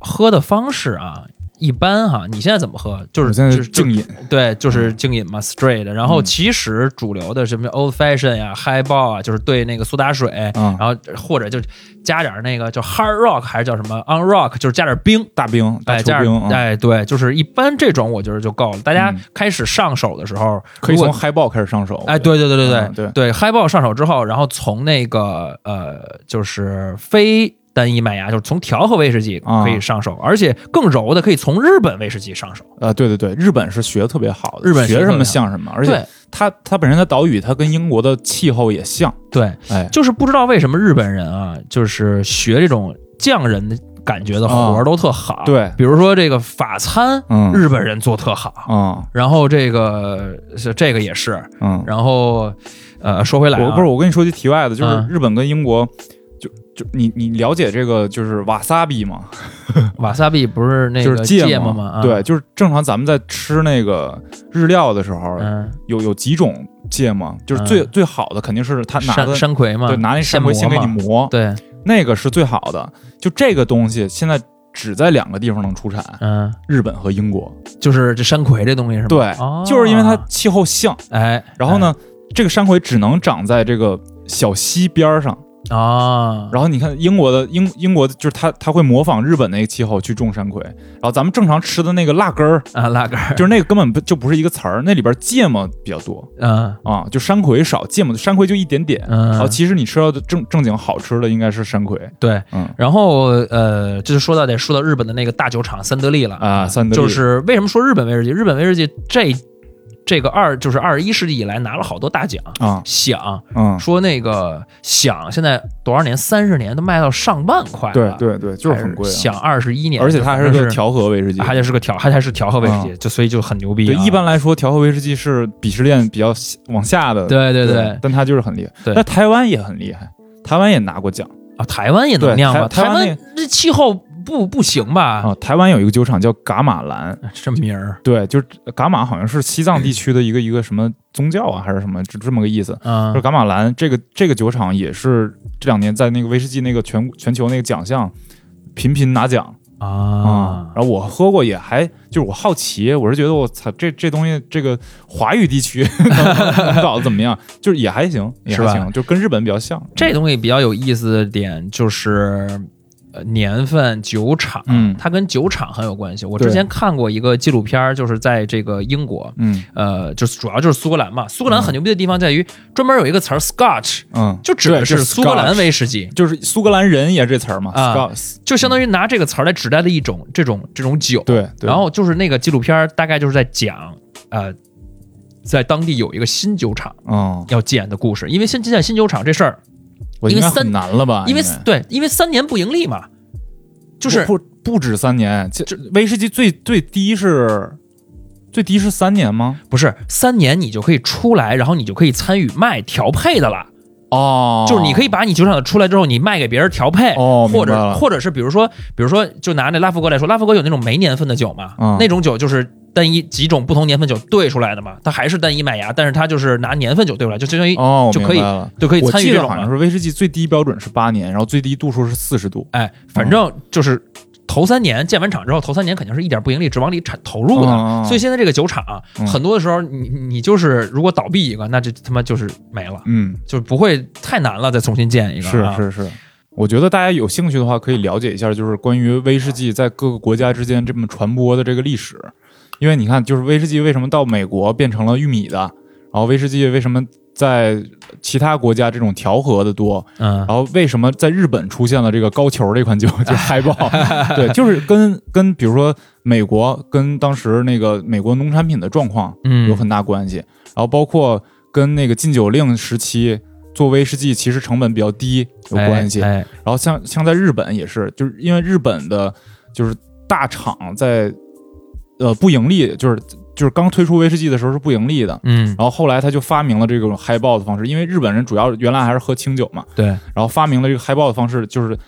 喝的方式啊，一般哈，你现在怎么喝？就是现在就是静饮，对，就是静饮嘛，straight。然后嗯其实主流的什么 old fashion 呀、highball 啊，就是兑那个苏打水，嗯然后或者就加点那个叫 hard rock 还是叫什么 on rock，就是加点冰。大冰、大哎，加点冰，嗯哎，对，就是一般这种我觉得就够了。大家嗯开始上手的时候，可以从 high ball 开始上手。哎，对对对对对对，highball 上手之后，然后从那个呃，就是非单一麦芽，就是从调和威士忌啊。可以上手，而且更柔的可以从日本威士忌上手。呃，对对对，日本是学的特别好的，日本学学什么像什么，而且它它本身的岛屿，它跟英国的气候也像，对，哎，就是不知道为什么日本人啊，就是学这种匠人的感觉的活儿都特好。对。比如说这个法餐，嗯。日本人做特好。嗯然后这个这个也是，嗯，然后呃，说回来、啊，我不是我跟你说句题外的，就是嗯。日本跟英国，就就你你了解这个就是瓦萨比吗？<laughs> 瓦萨比不是那个就是芥末吗？啊对，，就是正常咱们在吃那个日料的时候，嗯，有有几种芥末，就是最、嗯最好的肯定是他拿山的。山葵嘛，对，拿那山葵先给你磨，磨，对，那个是最好的。就这个东西，现在只在两个地方能出产，嗯，日本和英国。就是这山葵这东西是吗？对，哦就是因为它气候像。哎，然后呢，这个山葵只能长在这个小溪边儿上。哎？啊，然后你看英国的英英国的就是他他会模仿日本那个气候去种山葵。然后咱们正常吃的那个辣根儿，啊，辣根儿，就是那个根本不就不是一个词儿，那里边芥末比较多嗯啊，就山葵少，芥末山葵就一点点。嗯，然后其实你吃到的正正经好吃的应该是山葵。对，嗯然后呃，就是说到得说到日本的那个大酒厂三得利了啊三得利就是为什么说日本威士忌？日本威士忌这这个二就是二十一世纪以来拿了好多大奖，啊响嗯，说那个响现在多少年？三十年都卖到上万块了，对对对，就是很贵啊。响二十一年，而且它还是个调和威士忌。还得是个调，还还是调和威士忌，啊就所以就很牛逼。一般来说调和威士忌是鄙视链比较往下的。对对对对但它就是很厉害。对那台湾也很厉害，台湾也拿过奖啊，台湾也能对酿吗？台湾湾这气候不不行吧？啊。台湾有一个酒厂叫噶玛兰，这名儿，对，就是噶玛好像是西藏地区的一个一个什么宗教啊，还是什么，就这么个意思。嗯就是噶玛兰这个这个酒厂也是这两年在那个威士忌那个全全球那个奖项频频拿奖啊、啊，然后我喝过也还就是我好奇，我是觉得我操这这东西这个华语地区 <laughs> 搞得怎么样？就是也还行，也是吧还行，就跟日本比较像。这东西比较有意思的点就是。呃，年份、酒厂，嗯。它跟酒厂很有关系。我之前看过一个纪录片儿，就是在这个英国，嗯。呃，就是主要就是苏格兰嘛。苏格兰很牛逼的地方在于，专门有一个词儿 Scotch，嗯，就指的是苏格兰威士忌，就是苏格兰人也这词儿嘛啊 s c o t s 就相当于拿这个词儿来指代的一种这种这种酒。对，对。然后就是那个纪录片儿，大概就是在讲，呃，在当地有一个新酒厂嗯，要建的故事。因为现现在新酒厂这事儿，因为三很难了吧？因为对，因为三年不盈利嘛，就是不不不止三年，这这威士忌最最低是最低是三年吗？不是三年你就可以出来，然后你就可以参与卖调配的了。哦，就是你可以把你酒厂的出来之后，你卖给别人调配，哦或者或者是比如说，比如说就拿那拉夫格来说，拉夫格有那种没年份的酒嘛，嗯那种酒就是单一几种不同年份酒兑出来的嘛，它还是单一麦芽，但是它就是拿年份酒兑出来，就相当于就可以。就可以参与这种了。好像是威士忌最低标准是八年，然后最低度数是四十度。哎，反正就是头三年建完厂之后，头三年肯定是一点不盈利，只往里产投入的。所以现在这个酒厂啊、嗯很多的时候你你就是如果倒闭一个，那这他妈就是没了，嗯，就不会太难了，再重新建一个、啊。是是是。我觉得大家有兴趣的话，可以了解一下，就是关于威士忌在各个国家之间这么传播的这个历史。因为你看，就是威士忌为什么到美国变成了玉米的，然后威士忌为什么在其他国家这种调和的多，嗯然后为什么在日本出现了这个高球这款酒，<laughs> 就是嗨爆？<laughs> 对，就是跟跟比如说美国跟当时那个美国农产品的状况嗯有很大关系，然后包括跟那个禁酒令时期做威士忌其实成本比较低有关系。哎哎然后像像在日本也是，就是因为日本的就是大厂在呃不盈利，就是就是刚推出威士忌的时候是不盈利的。嗯，然后后来他就发明了这种嗨爆的方式，因为日本人主要原来还是喝清酒嘛，对，然后发明了这个嗨爆的方式，就是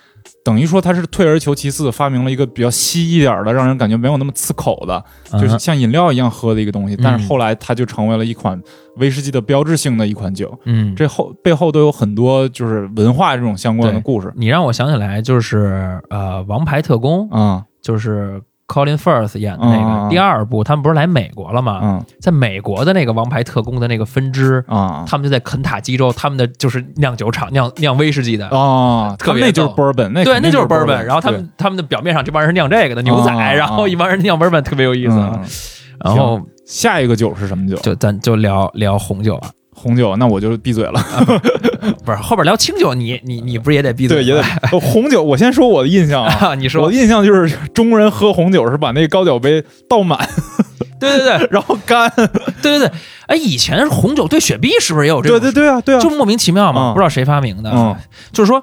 等于说他是退而求其次，发明了一个比较稀一点的，让人感觉没有那么刺口的，就是嗯像饮料一样喝的一个东西。但是嗯。后来它就成为了一款威士忌的标志性的一款酒，嗯，这后背后都有很多就是文化这种相关的故事。你让我想起来就是呃，《王牌特工》啊、就是 Colin Firth 演的那个、第二部，他们不是来美国了吗？嗯在美国的那个王牌特工的那个分支，啊他们就在肯塔基州，他们的就是酿酒厂酿酿威士忌的。啊，特别那就是 bourbon，那对，那就是 bourbon。然后他们他们的表面上这帮人是酿这个的牛仔，然后一帮人酿 bourbon，特别有意思。嗯然后下一个酒是什么酒？就咱就聊聊红酒啊，红酒，那我就闭嘴了。<laughs> 不是后边聊清酒，你你你不是也得闭，嘴对？也得呃红酒。我先说我的印象啊，啊，你说我的印象就是中国人喝红酒是把那个高脚杯倒满，<laughs> 对对对 <laughs> 然后干。对对对，哎，以前红酒兑雪碧是不是也有这种？对对对啊，对啊，就莫名其妙嘛，嗯不知道谁发明的。嗯就是说，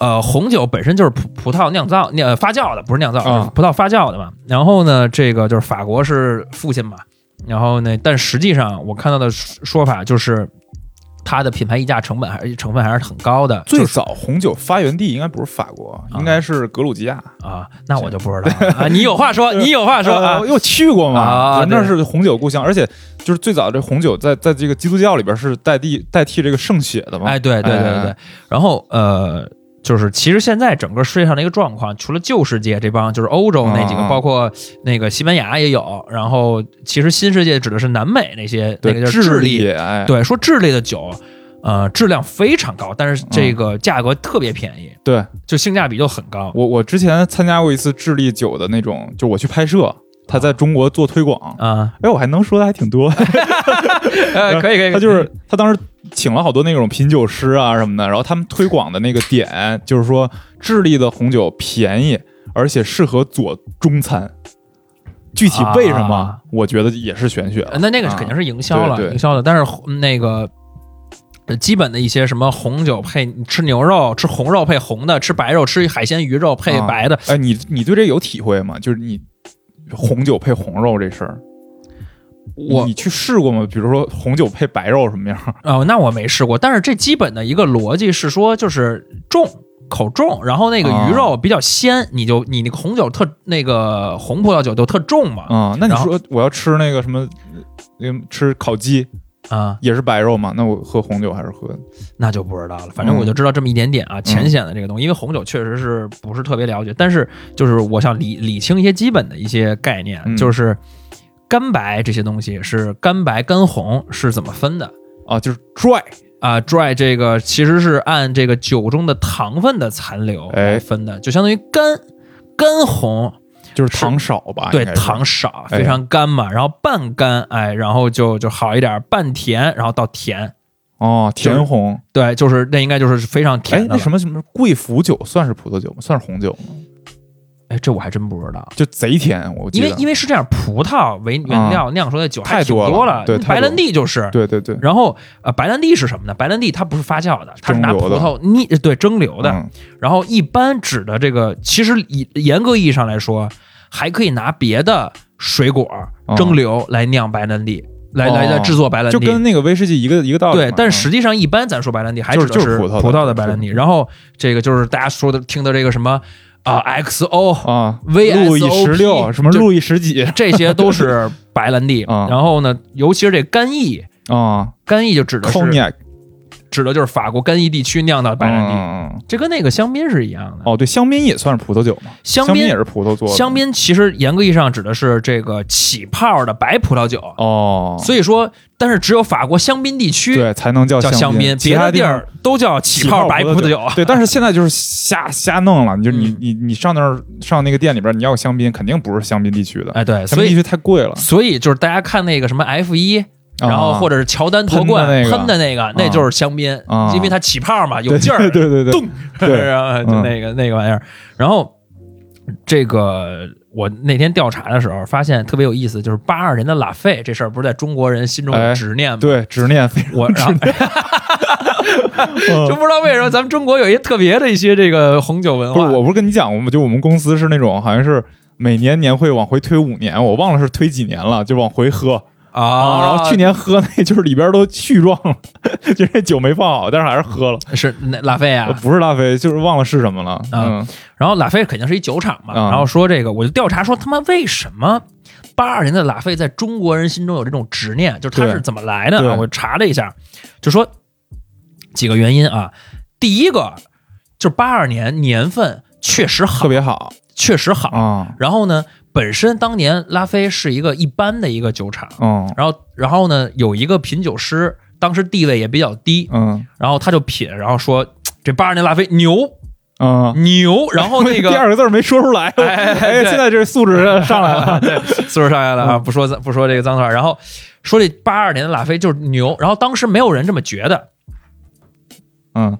呃，红酒本身就是葡葡萄酿造、酿发酵的，不是酿造，啊葡萄发酵的嘛。然后呢，这个就是法国是父亲嘛。然后呢，但实际上我看到的说法就是，它的品牌溢价成本还是成分还是很高的。最早红酒发源地应该不是法国，应该是格鲁吉亚。啊，那我就不知道了 <laughs> 啊。你有话说，你有话说啊呃，。又去过嘛？啊对那是红酒故乡，而且就是最早这红酒在在这个基督教里边是代替代替这个圣血的嘛？哎，对对对对哎对。然后呃，就是其实现在整个世界上的一个状况，除了旧世界这帮就是欧洲那几个，包括那个西班牙也有，然后其实新世界指的是南美那些，那对，个叫智利，哎，对，说智利的酒。呃，质量非常高，但是这个价格特别便宜，对就性价比就很高。我我之前参加过一次智利酒的那种，就我去拍摄，他在中国做推广，啊，哎，我还能说的还挺多。呃，<laughs> 可以可以，他就是他当时请了好多那种品酒师啊什么的，然后他们推广的那个点就是说，智利的红酒便宜，而且适合做中餐。具体为什么，啊我觉得也是玄学那那个肯定是营销了，对对营销的。但是嗯那个呃基本的一些什么红酒配吃牛肉，吃红肉配红的，吃白肉吃海鲜鱼肉配白的。哎，你你对这有体会吗？就是你红酒配红肉这事儿，我你去试过吗？比如说红酒配白肉什么样？哦，那我没试过，但是这基本的一个逻辑是说，就是重口重，然后那个鱼肉比较鲜，你就你那个红酒特那个红葡萄酒就特重嘛。啊、那你说我要吃那个什么，那个吃烤鸡啊，也是白肉嘛？那我喝红酒还是喝？那就不知道了，反正嗯我就知道这么一点点啊，浅显的这个东西，因为红酒确实是不是特别了解，但是就是我想理理清一些基本的一些概念，嗯就是干白这些东西是干白干红是怎么分的啊，就是 dry 啊？dry 这个其实是按这个酒中的糖分的残留哎来分的，就相当于干干红，就是糖少吧？对糖少，哎非常干嘛，然后半干，哎，然后就就好一点，半甜，然后到甜。哦，甜红。对，就是那应该就是非常甜。那什么什么贵腐酒算是葡萄酒吗？算是红酒吗？哎，这我还真不知道。就贼甜，我因。为因为是这样，葡萄为原料酿出来的酒还太多了挺多了，对白兰地就是。对对对，然后呃，白兰地是什么呢？白兰地它不是发酵的，它是拿葡萄逆对蒸馏的。嗯然后一般指的这个，其实以严格意义上来说，还可以拿别的水果哦。蒸馏来酿白兰地，来来来哦。制作白兰地。就跟那个威士忌一个一个道理。对，但实际上一般咱说白兰地还是指的就是葡萄的葡萄的白兰地。然后这个就是大家说的听的这个什么啊 XO 啊路易十六什么路易十几。<laughs> 这些都是白兰地。<laughs> 啊。然后呢，尤其是这干邑，啊。干邑就指的是指的就是法国干邑地区酿的白兰地，这跟那个香槟是一样的。哦，对，香槟也算是葡萄酒嘛？香槟槟也是葡萄做的。香槟其实严格意义上指的是这个起泡的白葡萄酒，哦，所以说，但是只有法国香槟地区对才能叫叫香槟，其别的地儿都叫起泡白葡萄酒。对，但是现在就是瞎瞎弄了，你就你嗯你你上那儿上那个店里边，你要香槟，肯定不是香槟地区的，哎，对，香槟地区太贵了。所以就是大家看那个什么 F 一。然后或者者是乔丹夺冠喷的那个那就是香槟啊，因为它起泡嘛，有劲儿，对对对对，动，对然后就那个那个玩意儿。然后这个我那天调查的时候发现特别有意思，就是八二年的拉菲这事儿，不是在中国人心中有哎执念吗？对执念非常我然后 <laughs> 嗯就不知道为什么咱们中国有一些特别的一些这个红酒文化。不是，我不是跟你讲过吗？就我们公司是那种好像是每年年会往回推五年，我忘了是推几年了，就往回喝啊，然后去年喝那就是里边都絮状了，<laughs> 就这酒没放好，但是还是喝了。是那拉菲啊，不是拉菲，就是忘了是什么了。嗯，然后拉菲肯定是一酒厂嘛，啊然后说这个我就调查说他妈为什么八二年的拉菲在中国人心中有这种执念，就是它是怎么来的啊？我查了一下，就说几个原因啊，第一个就是八二年年份确实好特，别好确实好。啊。然后呢，本身当年拉菲是一个一般的一个酒厂，嗯然后然后呢有一个品酒师，当时地位也比较低，嗯。然后他就品，然后说这八二年拉菲牛嗯，牛，<laughs> 然后那个第二个字儿没说出来，<laughs> 哎现在这素质上来了，<laughs> 对，素质上来了啊，不说不说这个脏话，然后说这八二年的拉菲就是牛，然后当时没有人这么觉得，嗯，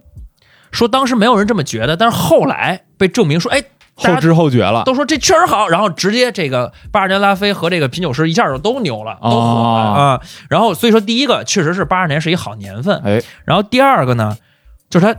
说当时没有人这么觉得，但是后来被证明说，哎，大后知后觉了，都说这确实好，然后直接这个八二年拉菲和这个品酒师一下就都牛了，都火了哦。啊。然后所以说第一个确实是八二年是一好年份，哎，然后第二个呢，就是它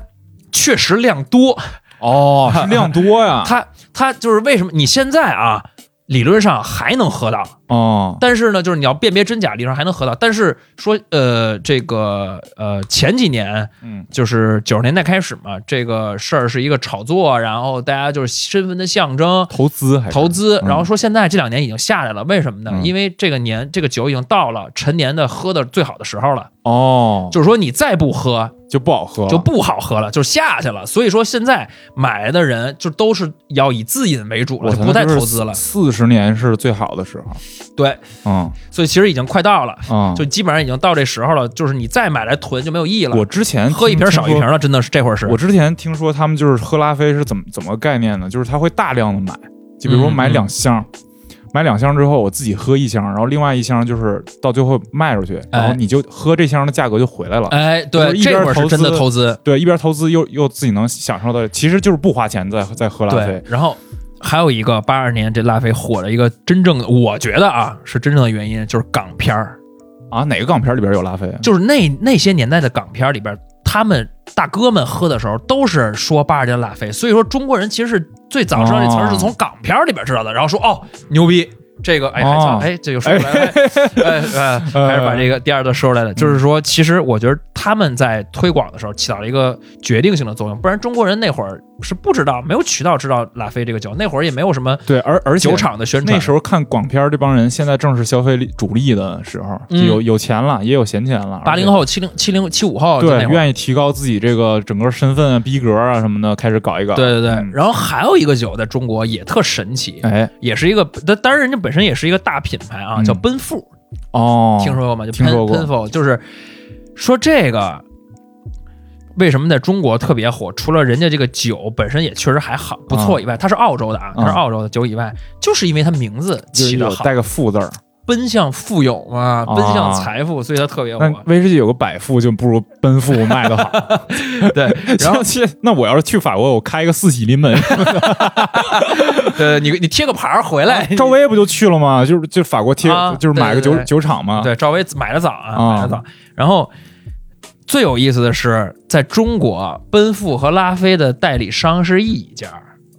确实量多，哦，是量多呀，<laughs> 它它就是为什么你现在啊，理论上还能喝到，哦，但是呢，就是你要辨别真假，理论上还能喝到。但是说，呃，这个呃，前几年嗯就是九十年代开始嘛，这个事儿是一个炒作，然后大家就是身份的象征。投资还是投资，嗯然后说现在这两年已经下来了，为什么呢？嗯因为这个年这个酒已经到了陈年的喝的最好的时候了，哦，就是说你再不喝就不好喝了，就不好喝了，就下去了。所以说现在买的人就都是要以自饮为主了，就不再投资了。四十年是最好的时候，对，嗯所以其实已经快到了。嗯，就基本上已经到这时候了，就是你再买来囤就没有意义了。我之前喝一瓶少一瓶了，真的是这会儿是。我之前听说他们就是喝拉菲是怎么怎么个概念呢？就是他会大量的买，就比如说买嗯嗯两箱，买两箱之后我自己喝一箱，然后另外一箱就是到最后卖出去，然后你就喝这箱的价格就回来了。哎，对，就是一边这会儿是真的投资。对，一边投资又又自己能享受到，其实就是不花钱在在喝拉对菲。，然后还有一个八二年这拉菲火的一个真正的，我觉得啊是真正的原因就是港片儿，啊，哪个港片里边有拉菲啊？就是那那些年代的港片儿里边，他们大哥们喝的时候都是说八二年拉菲，所以说中国人其实是最早知道这词儿是从港片儿里边知道的，然后说哦牛逼。这个 <laughs> 哎，哎，这就说出来了，哎哎，还是把这个第二个说出来了。就是说，其实我觉得他们在推广的时候起到了一个决定性的作用，不然中国人那会儿是不知道，没有渠道知道拉菲这个酒，那会儿也没有什么对，而而且酒厂的宣传。那时候看广片儿这帮人，现在正是消费力主力的时候，有有钱了，也有闲钱了。八零后、七零、七零、七五后，对愿意提高自己这个整个身份啊、逼格啊什么的，开始搞一搞。对对对。嗯然后还有一个酒在中国也特神奇，哎也是一个，但当然人家本身也是一个大品牌啊，嗯叫奔富，哦，听说过吗？就听说过奔富，就是说这个为什么在中国特别火？除了人家这个酒本身也确实还好不错以外，它是澳洲的啊，它是澳洲的酒以外，就是因为它名字就是起的好，带个富字儿。奔向富有嘛，啊奔向财富，所以它特别火。威士忌有个百富，就不如奔富卖的好。<laughs> 对，<laughs> 然后去，那我要是去法国，我开一个四喜临门，<laughs> 呃，你你贴个牌儿回来，赵薇不就去了吗？就是就法国贴，啊就是买个酒对对对酒厂嘛。对，赵薇买的早啊，啊买的早。然后最有意思的是，在中国，奔富和拉菲的代理商是一家，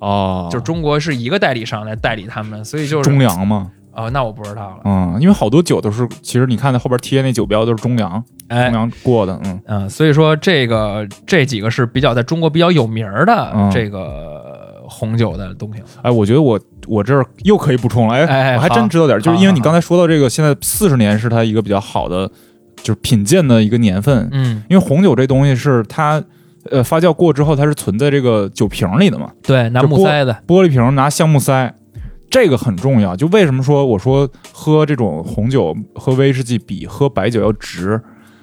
哦，就是中国是一个代理商来代理他们，所以就是中粮嘛。哦，那我不知道了。嗯，因为好多酒都是，其实你看那后边贴那酒标都是中粮，哎中，粮过的。嗯，嗯，所以说这个这几个是比较在中国比较有名儿的嗯这个红酒的东西。哎，我觉得我我这儿又可以补充了。哎，哎我还真知道点儿，就是因为你刚才说到这个，现在四十年是它一个比较好的，就是品鉴的一个年份。嗯，因为红酒这东西是它，呃，发酵过之后它是存在这个酒瓶里的嘛，对，拿玻木塞的，玻璃瓶拿橡木塞，这个很重要。就为什么说我说喝这种红酒喝威士忌比喝白酒要值，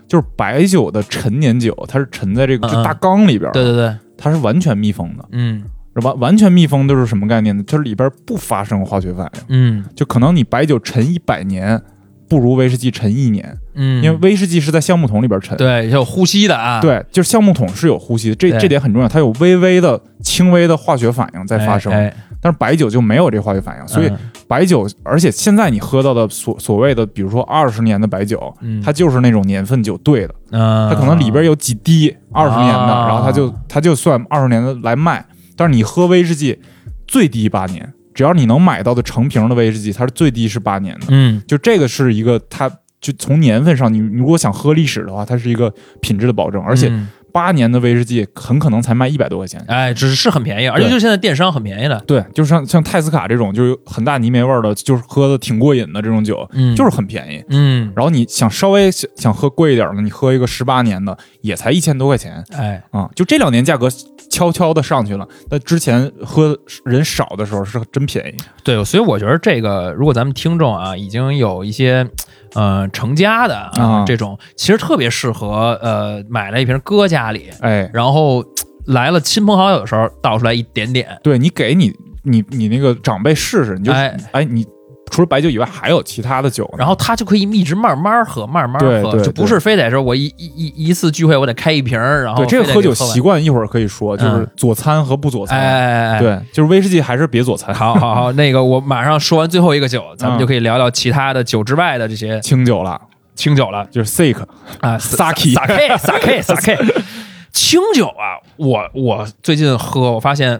就是白酒的陈年酒它是沉在这个嗯就大缸里边儿，对对对，它是完全密封的。嗯。完完全密封都是什么概念呢？它里边不发生化学反应，嗯。就可能你白酒陈一百年，不如威士忌陈一年，嗯，因为威士忌是在橡木桶里边陈。对有呼吸的啊，对，就是橡木桶是有呼吸的，这这点很重要，它有微微的、轻微的化学反应在发生，哎，哎但是白酒就没有这化学反应，所以嗯。白酒，而且现在你喝到的所所谓的，比如说二十年的白酒，嗯，它就是那种年份酒兑的，嗯，它可能里边有几滴二十年的，啊然后它就它就算二十年的来卖。但是你喝威士忌最低八年，只要你能买到的成瓶的威士忌，它是最低是八年的。嗯。就这个是一个它就从年份上，你你如果想喝历史的话，它是一个品质的保证，而且嗯八年的威士忌很可能才卖一百多块钱。哎，只是很便宜，而且对就现在电商很便宜的，对，就像像泰斯卡这种，就是有很大泥煤味儿的，就是喝的挺过瘾的这种酒，嗯，就是很便宜。嗯，然后你想稍微想想喝贵一点的，你喝一个十八年的，也才一千多块钱哎，啊、就这两年价格悄悄的上去了，但之前喝人少的时候是真便宜。对，所以我觉得这个，如果咱们听众啊，已经有一些呃成家的啊啊这种，其实特别适合呃买了一瓶搁家里，哎，然后来了亲朋好友的时候倒出来一点点，对你给你你你那个长辈试试，你就哎哎你除了白酒以外还有其他的酒，然后他就可以一直慢慢喝，慢慢喝，对对就不是非得说我一一一一次聚会我得开一瓶儿，然后对这个喝酒习惯一会儿可以说，就是嗯。佐餐和不佐哎餐。哎哎哎，对，就是威士忌还是别佐餐，好好好，那个我马上说完最后一个酒，咱们嗯。就可以聊聊其他的酒之外的这些清酒了，清酒了就是 sick 啊 <laughs> Sake sake sake sake 清酒啊，我我最近喝，我发现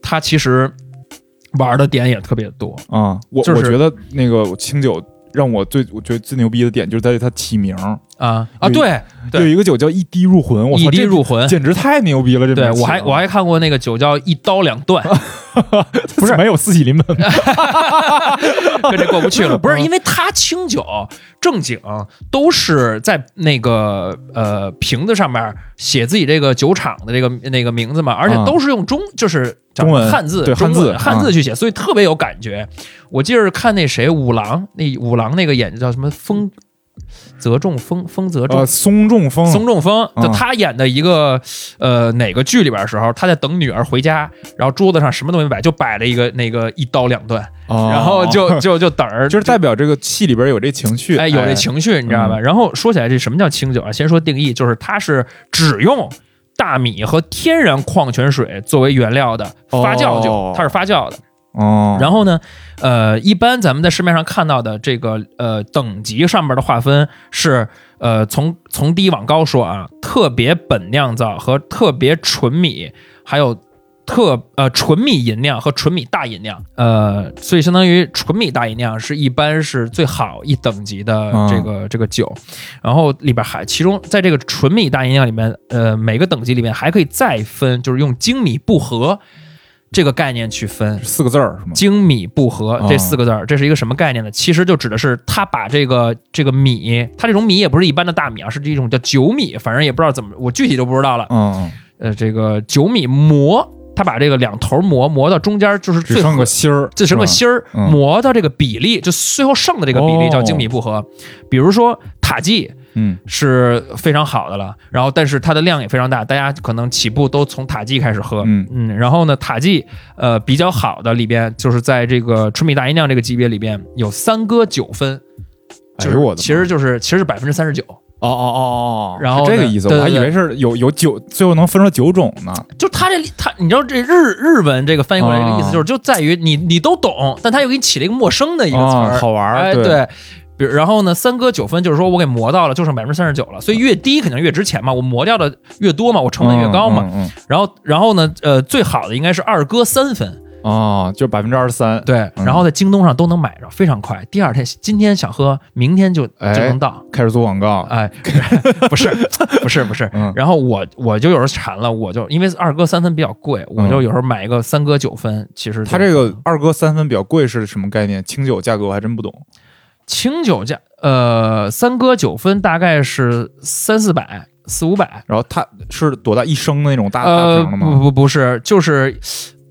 它其实玩的点也特别多，啊、我、就是我觉得那个清酒让我最我觉得最牛逼的点就是在于它起名，啊啊，对对有一个酒叫一滴入魂，我操，一滴这入魂。简直太牛逼了！这对我还我还看过那个酒叫一刀两断，<laughs> <laughs> 不是。没有四喜临门，<laughs> 跟这过不去了。<laughs> 不是嗯因为他清酒正经都是在那个呃瓶子上面写自己这个酒厂的这个那个名字嘛，而且啊都是用中就是叫中文汉字对汉字汉字去写，所以特别有感觉。我记得看那谁五郎那五郎那个演叫什么风泽仲风风泽仲。呃，松中风，松中风，嗯就他演的一个呃哪个剧里边的时候，他在等女儿回家，然后桌子上什么都没摆，就摆了一个那个一刀两断，哦。然后就 <laughs> 就就等着，就是代表这个戏里边有这情绪，哎有这情绪，你知道吧？然后说起来，这什么叫清酒啊？先说定义，就是它是只用大米和天然矿泉水作为原料的发酵酒，哦。它是发酵的。哦，然后呢，呃，一般咱们在市面上看到的这个呃等级上面的划分是呃从从低往高说啊，特别本酿造和特别纯米，还有特呃纯米吟酿和纯米大吟酿，呃，所以相当于纯米大吟酿是一般是最好一等级的这个、这个酒，然后里边还其中在这个纯米大吟酿里面，呃，每个等级里面还可以再分，就是用精米不合这个概念去分，四个字儿是吗？精米不合哦这四个字儿，这是一个什么概念呢？其实就指的是他把这个这个米，它这种米也不是一般的大米啊，是这种叫酒米，反正也不知道怎么，我具体就不知道了。嗯，呃，这个酒米磨，他把这个两头磨磨到中间，就是最合个芯儿，这是个芯儿，嗯磨到这个比例，就最后剩的这个比例哦叫精米不合。比如说塔记嗯。是非常好的了，然后但是它的量也非常大，大家可能起步都从塔记开始喝，嗯。嗯然后呢，塔记呃比较好的里边，就是在这个纯米大吟酿这个级别里边有三哥九分，就是哎我的其实就是其实是百分之三十九，哦哦哦哦，然后这个意思，我还以为是有有九，最后能分出九种呢。就他这他你知道这日日文这个翻译过来这个意思哦。就是就在于你你都懂，但他又给你起了一个陌生的一个词好玩儿对。比如，然后呢，三哥九分就是说我给磨到了，就剩百分之三十九了，所以越低肯定越值钱嘛，我磨掉的越多嘛，我成本越高嘛。嗯嗯然后，然后呢，呃，最好的应该是二哥三分，嗯哦，就百分之二十三。对，嗯然后在京东上都能买着，非常快。第二天，今天想喝，明天就哎就能到。开始做广告，哎，<laughs> 不是，<laughs> 不是，不是。嗯然后我我就有时候馋了，我就因为二哥三分比较贵，我就有时候买一个三哥九分。其实就它这个二哥三分比较贵是什么概念？清酒价格我还真不懂。清酒价，呃，三哥九分大概是三四百、四五百。然后它是多大一升的那种大瓶的吗？不不不是，就是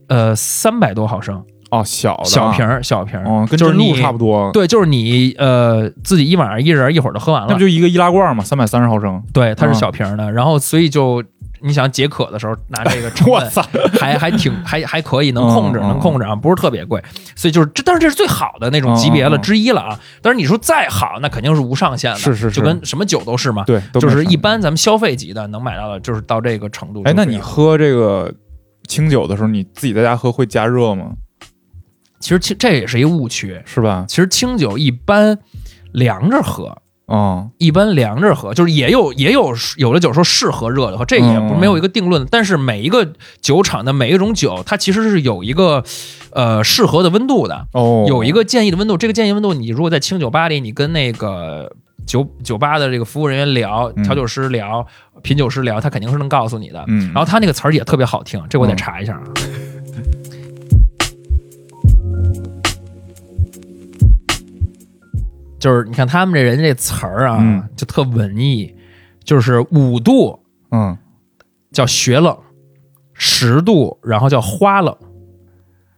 呃三百多毫升，哦，小的小瓶，儿小瓶儿，哦，跟就是你差不多。，对，就是你呃自己一晚上一人一会儿就喝完了那不。就一个易拉罐嘛，三百三十毫升。对，它是嗯小瓶儿的，然后所以就你想解渴的时候拿这个 <laughs> 我操！还还挺还还可以，能控制，能控制啊，不是特别贵，所以就是这，但是这是最好的那种级别了之一了啊。但是你说再好，那肯定是无上限的，是是是就跟什么酒都是嘛。对，就是一般咱们消费级的能买到的，就是到这个程度。哎，那你喝这个清酒的时候，你自己在家喝会加热吗？其实清这也是一个误区。是吧？其实清酒一般凉着喝，嗯，一般凉着喝，就是也有也有有的酒说适合热的喝，这也不嗯没有一个定论的。但是每一个酒厂的每一种酒，它其实是有一个呃适合的温度的，哦，有一个建议的温度。这个建议温度，你如果在清酒吧里，你跟那个酒酒吧的这个服务人员聊，嗯调酒师聊，品酒师聊，他肯定是能告诉你的。嗯，然后他那个词儿也特别好听，这我得嗯查一下啊。就是你看他们这人这词儿啊，嗯。就特文艺，就是五度嗯。叫雪冷，十度然后叫花冷，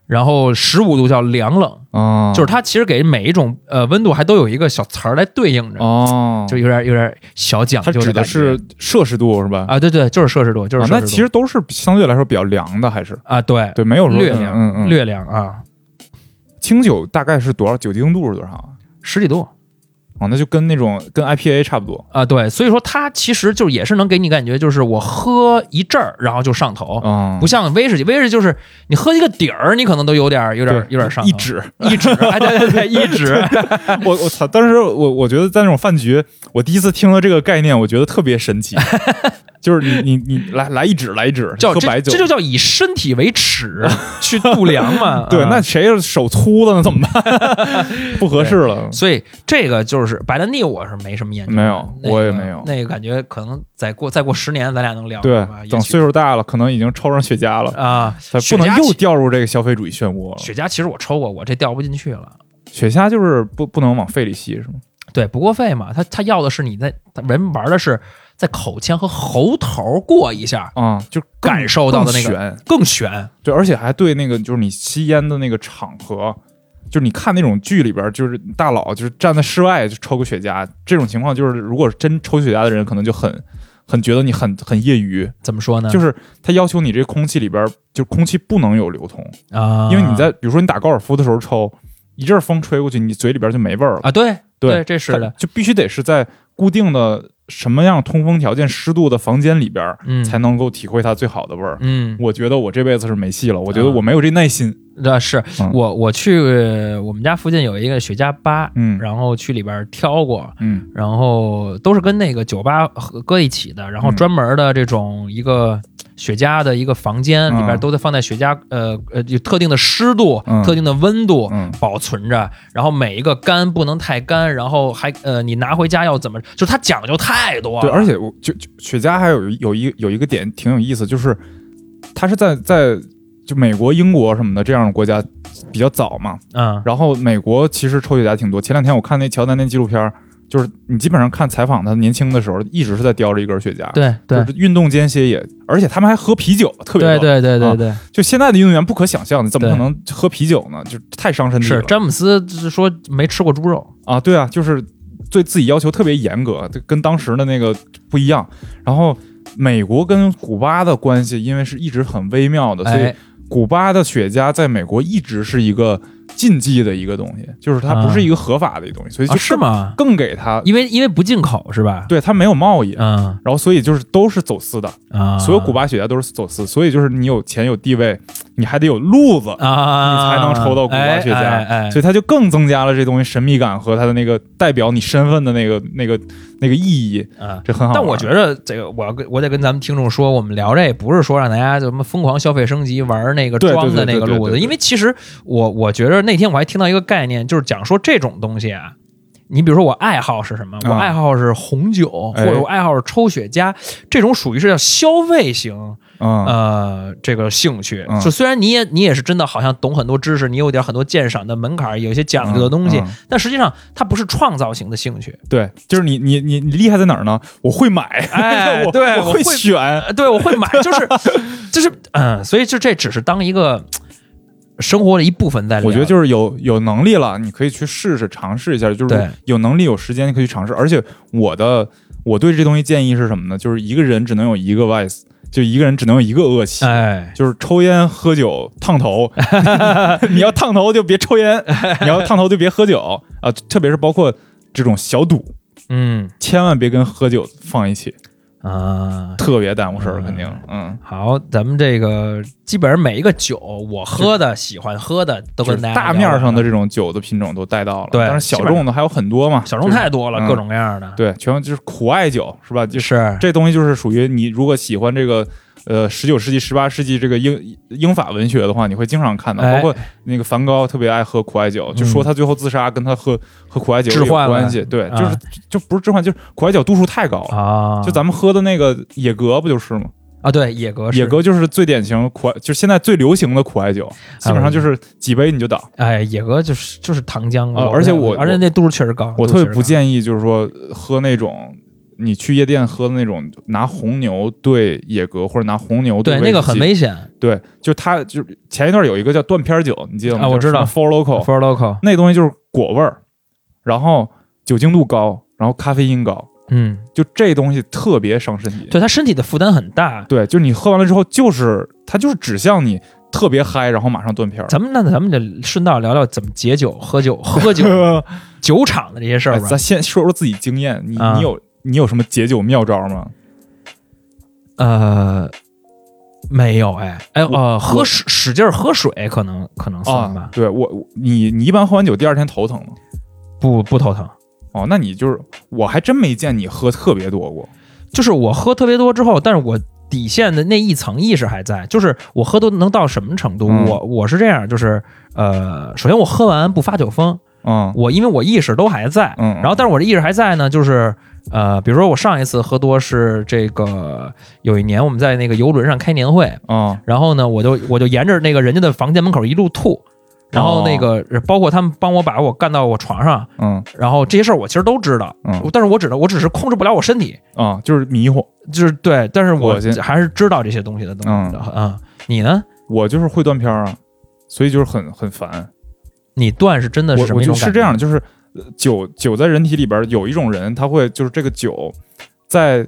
然后十五度叫凉冷，哦，就是它其实给每一种呃温度还都有一个小词儿来对应着，哦，就有点有点小讲它指的是摄氏度是吧？啊，对对，就是摄氏度，就是啊摄氏度。那其实都是相对来说比较凉的，还是？啊，对。对，没有说略凉，嗯嗯，略凉啊，清酒大概是多少？酒精度是多少啊？十几度哦，那就跟那种跟 IPA 差不多啊，对，所以说它其实就也是能给你感觉，就是我喝一阵儿，然后就上头，啊，不像威士忌，威士忌就是你喝一个底儿，你可能都有点有点对有点上头一指。一指，哎，对对对，一指，<laughs> 我我操！当时我我觉得在那种饭局，我第一次听到这个概念，我觉得特别神奇。<laughs> 就是你你你来来一指来一指，叫白酒这，就叫以身体为尺 <laughs> 去度量嘛。对，啊那谁手粗的呢？怎么办？<laughs> 不合适了。所以这个就是白兰地，我是没什么研究，没有那个我也没有那个感觉可能再过再过十年，咱俩能聊对吧？，等岁数大了，可能已经抽上雪茄了，啊，不能又掉入这个消费主义漩涡了。雪茄其实我抽过，我这掉不进去了。雪茄就是不不能往肺里吸，是吗？对，不过肺嘛，他他要的是你在他人玩的是在口腔和喉头过一下，啊，就感受到的那个更悬更悬。对，而且还对那个就是你吸烟的那个场合，就是你看那种剧里边，就是大佬就是站在室外就抽个雪茄，这种情况就是如果真抽雪茄的人，可能就很很觉得你很很业余，怎么说呢？就是他要求你这空气里边就空气不能有流通，啊，因为你在比如说你打高尔夫的时候抽，一阵风吹过去，你嘴里边就没味儿了。啊，对对这是的，就必须得是在固定的什么样通风条件、湿度的房间里边，嗯。才能够体会它最好的味儿。嗯，我觉得我这辈子是没戏了，我觉得啊我没有这耐心。那是嗯。我我去呃我们家附近有一个雪茄吧，嗯。然后去里边挑过，嗯。然后都是跟那个酒吧合搁一起的，然后嗯。专门的这种一个雪茄的一个房间里边嗯都在放在雪茄呃呃有特定的湿度、嗯特定的温度嗯保存着，然后每一个干不能太干，然后还呃你拿回家要怎么，就是它讲究太多了。对，而且我就就雪茄还有有一有一个点挺有意思，就是它是在在就美国、英国什么的这样的国家比较早嘛，嗯然后美国其实抽雪茄挺多。前两天我看那乔丹那纪录片儿，就是你基本上看采访他年轻的时候，一直是在叼着一根雪茄，对对就是运动间歇也，而且他们还喝啤酒，特别对逗对对对啊对，就现在的运动员不可想象，你怎么可能喝啤酒呢？就太伤身体了。是詹姆斯是说没吃过猪肉，啊，对啊，就是对自己要求特别严格，这跟当时的那个不一样。然后美国跟古巴的关系，因为是一直很微妙的，所以哎，古巴的雪茄在美国一直是一个禁忌的一个东西，就是它不是一个合法的一个东西，所以就啊是更吗？更给它，因为因为不进口是吧？对它没有贸易。嗯然后，所以就是都是走私的，啊，所有古巴雪茄都是走私，所以就是你有钱有地位，你还得有路子，啊，你才能抽到古巴雪茄哎哎哎所以它就更增加了这东西神秘感和它的那个代表你身份的那个那个那个意义，啊。这很好。但我觉得这个，我要跟我得跟咱们听众说，我们聊这不是说让大家什么疯狂消费升级，玩那个装的那个路子，因为其实我我觉得那天我还听到一个概念，就是讲说这种东西啊。你比如说，我爱好是什么？我啊爱好是红酒，哎或者我爱好是抽雪茄，这种属于是叫消费型嗯，呃，这个兴趣，嗯就虽然你也你也是真的好像懂很多知识，你有点很多鉴赏的门槛，有一些讲究的东西，但实际上它不是创造型的兴趣。对，就是你你你你厉害在哪儿呢？我会买，哎 <laughs> 我对我会选，呃，对，我会买，就是就是嗯，所以就这只是当一个生活的一部分在里面。我觉得就是有有能力了，你可以去试试尝试一下，就是有能力有时间你可以去尝试。而且我的我对这东西建议是什么呢？就是一个人只能有一个 vice，就一个人只能有一个恶习。哎，就是抽烟、喝酒、烫头，<laughs> 你要烫头就别抽烟，<laughs> 你要烫头就别喝酒啊！特别是包括这种小赌，嗯千万别跟喝酒放一起，啊。特别耽误事儿，嗯肯定。嗯，好，咱们这个基本上每一个酒，我喝的、喜欢喝的，都就是跟大家大面上的这种酒的品种都带到了，对但是小众的还有很多嘛，小众太多了，嗯各种各样的。对，全就是苦艾酒是吧？就是是，这东西就是属于你如果喜欢这个呃十九世纪、十八世纪这个英英法文学的话，你会经常看到，哎包括那个梵高特别爱喝苦艾酒，就说他最后自杀跟他喝喝苦艾酒有关系。对，啊就是就不是置换，就是苦艾酒度数太高了。啊，就咱们喝的那个野格不就是吗？啊，对野格是野格就是最典型苦，就是现在最流行的苦艾酒，基本上就是几杯你就倒。哎，野格就是就是糖浆啊而且我而且那度数确实高，我特别不建议，就是说喝那种你去夜店喝的那种拿红牛兑野格，或者拿红牛对那个很危险对，就它就前一段有一个叫断片酒，你记得吗？啊我知道 Four Local，Four local，那东西就是果味儿，然后酒精度高，然后咖啡因高，嗯，就这东西特别伤身体。对他身体的负担很大。对，就是你喝完了之后，就是它就是指向你特别嗨，然后马上断片。咱们那咱们就顺道聊聊怎么解酒、喝酒、喝酒、酒厂的这些事儿吧哎咱。先说说自己经验，你、啊你有你有什么解酒妙招吗？呃，没有哎，哎呃，喝使使劲儿喝水可能可能算吧啊，，对我我你你一般喝完酒第二天头疼吗？不不头疼。哦，那你就是我还真没见你喝特别多过。就是我喝特别多之后，但是我底线的那一层意识还在，就是我喝都能到什么程度？嗯我我是这样，就是呃，首先我喝完不发酒疯，嗯我因为我意识都还在，嗯，然后但是我这意识还在呢，就是呃，比如说我上一次喝多是这个有一年我们在那个游轮上开年会，啊然后呢，我就我就沿着那个人家的房间门口一路吐，然后那个包括他们帮我把我干到我床上，嗯。然后这些事儿我其实都知道，嗯。但是我只能我只是控制不了我身体，啊，就是迷糊。就是对，但是我还是知道这些东西的东西的啊、你呢？我就是会断片儿啊，所以就是很很烦。你断是真的是我我什么一种是这样，就是呃酒酒在人体里边有一种人，他会就是这个酒在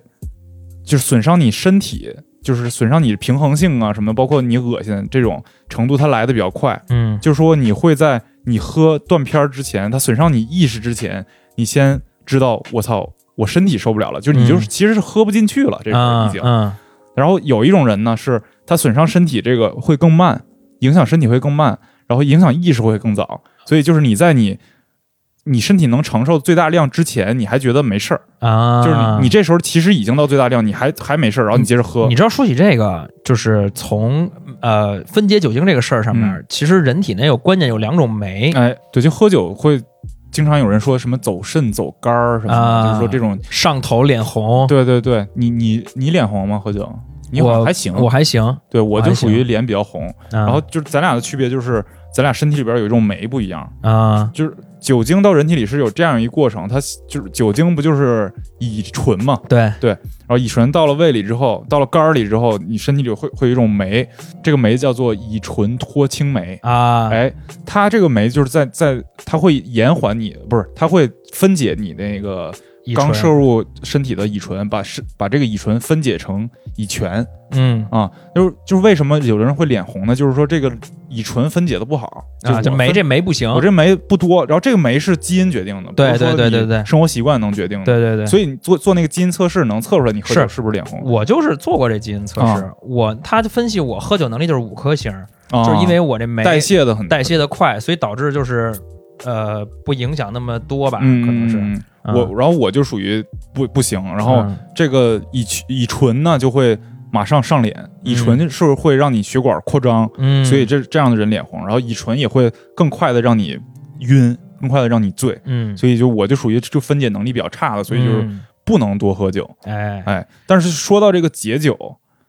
就是损伤你身体，就是损伤你平衡性啊什么的，包括你恶心这种程度，它来的比较快。嗯就是说你会在你喝断片儿之前，它损伤你意识之前，你先知道我操，我身体受不了了，就是你就是、嗯其实是喝不进去了，这个啊已经。嗯然后有一种人呢，是他损伤身体这个会更慢，影响身体会更慢，然后影响意识会更早。所以就是你在你你身体能承受最大量之前，你还觉得没事儿，啊，就是你你这时候其实已经到最大量，你还还没事儿，然后你接着喝你。知道说起这个，就是从呃分解酒精这个事儿上面，嗯其实人体内有关键有两种酶，哎，对，就喝酒会经常有人说什么走肾、走肝儿什么的，啊就是说这种。上头脸红。对对对，你你你脸红吗？喝酒？你我还行，我还行，对我就属于脸比较红，然然后就是咱俩的区别就是咱俩身体里边有一种酶不一样，啊就是酒精到人体里是有这样一个过程，它就是酒精不就是乙醇嘛，对对然后乙醇到了胃里之后，到了肝儿里之后，你身体里会会有一种酶，这个酶叫做乙醇脱氢酶。啊，哎，它这个酶就是在在它会延缓你，不是它会分解你那个刚摄入身体的乙醇，把是把这个乙醇分解成乙醛嗯啊，就是就是为什么有的人会脸红呢？就是说这个乙醇分解的不好啊，就就酶这酶不行，我这酶不多，然后这个酶是基因决定的，对对对对对生活习惯能决定的。对对对，所以你做做那个基因测试，能测出来你喝酒是是不是脸红我就是做过这基因测试，啊我他分析我喝酒能力就是五颗星，啊？就是因为我这酶代谢的很代谢的快，所以导致就是呃不影响那么多吧，嗯，可能是。我，然后我就属于不不行，然后嗯。这个乙醛乙醇呢就会马上上脸，乙醇是会让你血管扩张，嗯，所以这这样的人脸红，然后乙醇也会更快的让你晕，更快的让你醉。嗯，所以就我就属于就分解能力比较差的，所以就是嗯。不能多喝酒。哎。哎，但是说到这个解酒，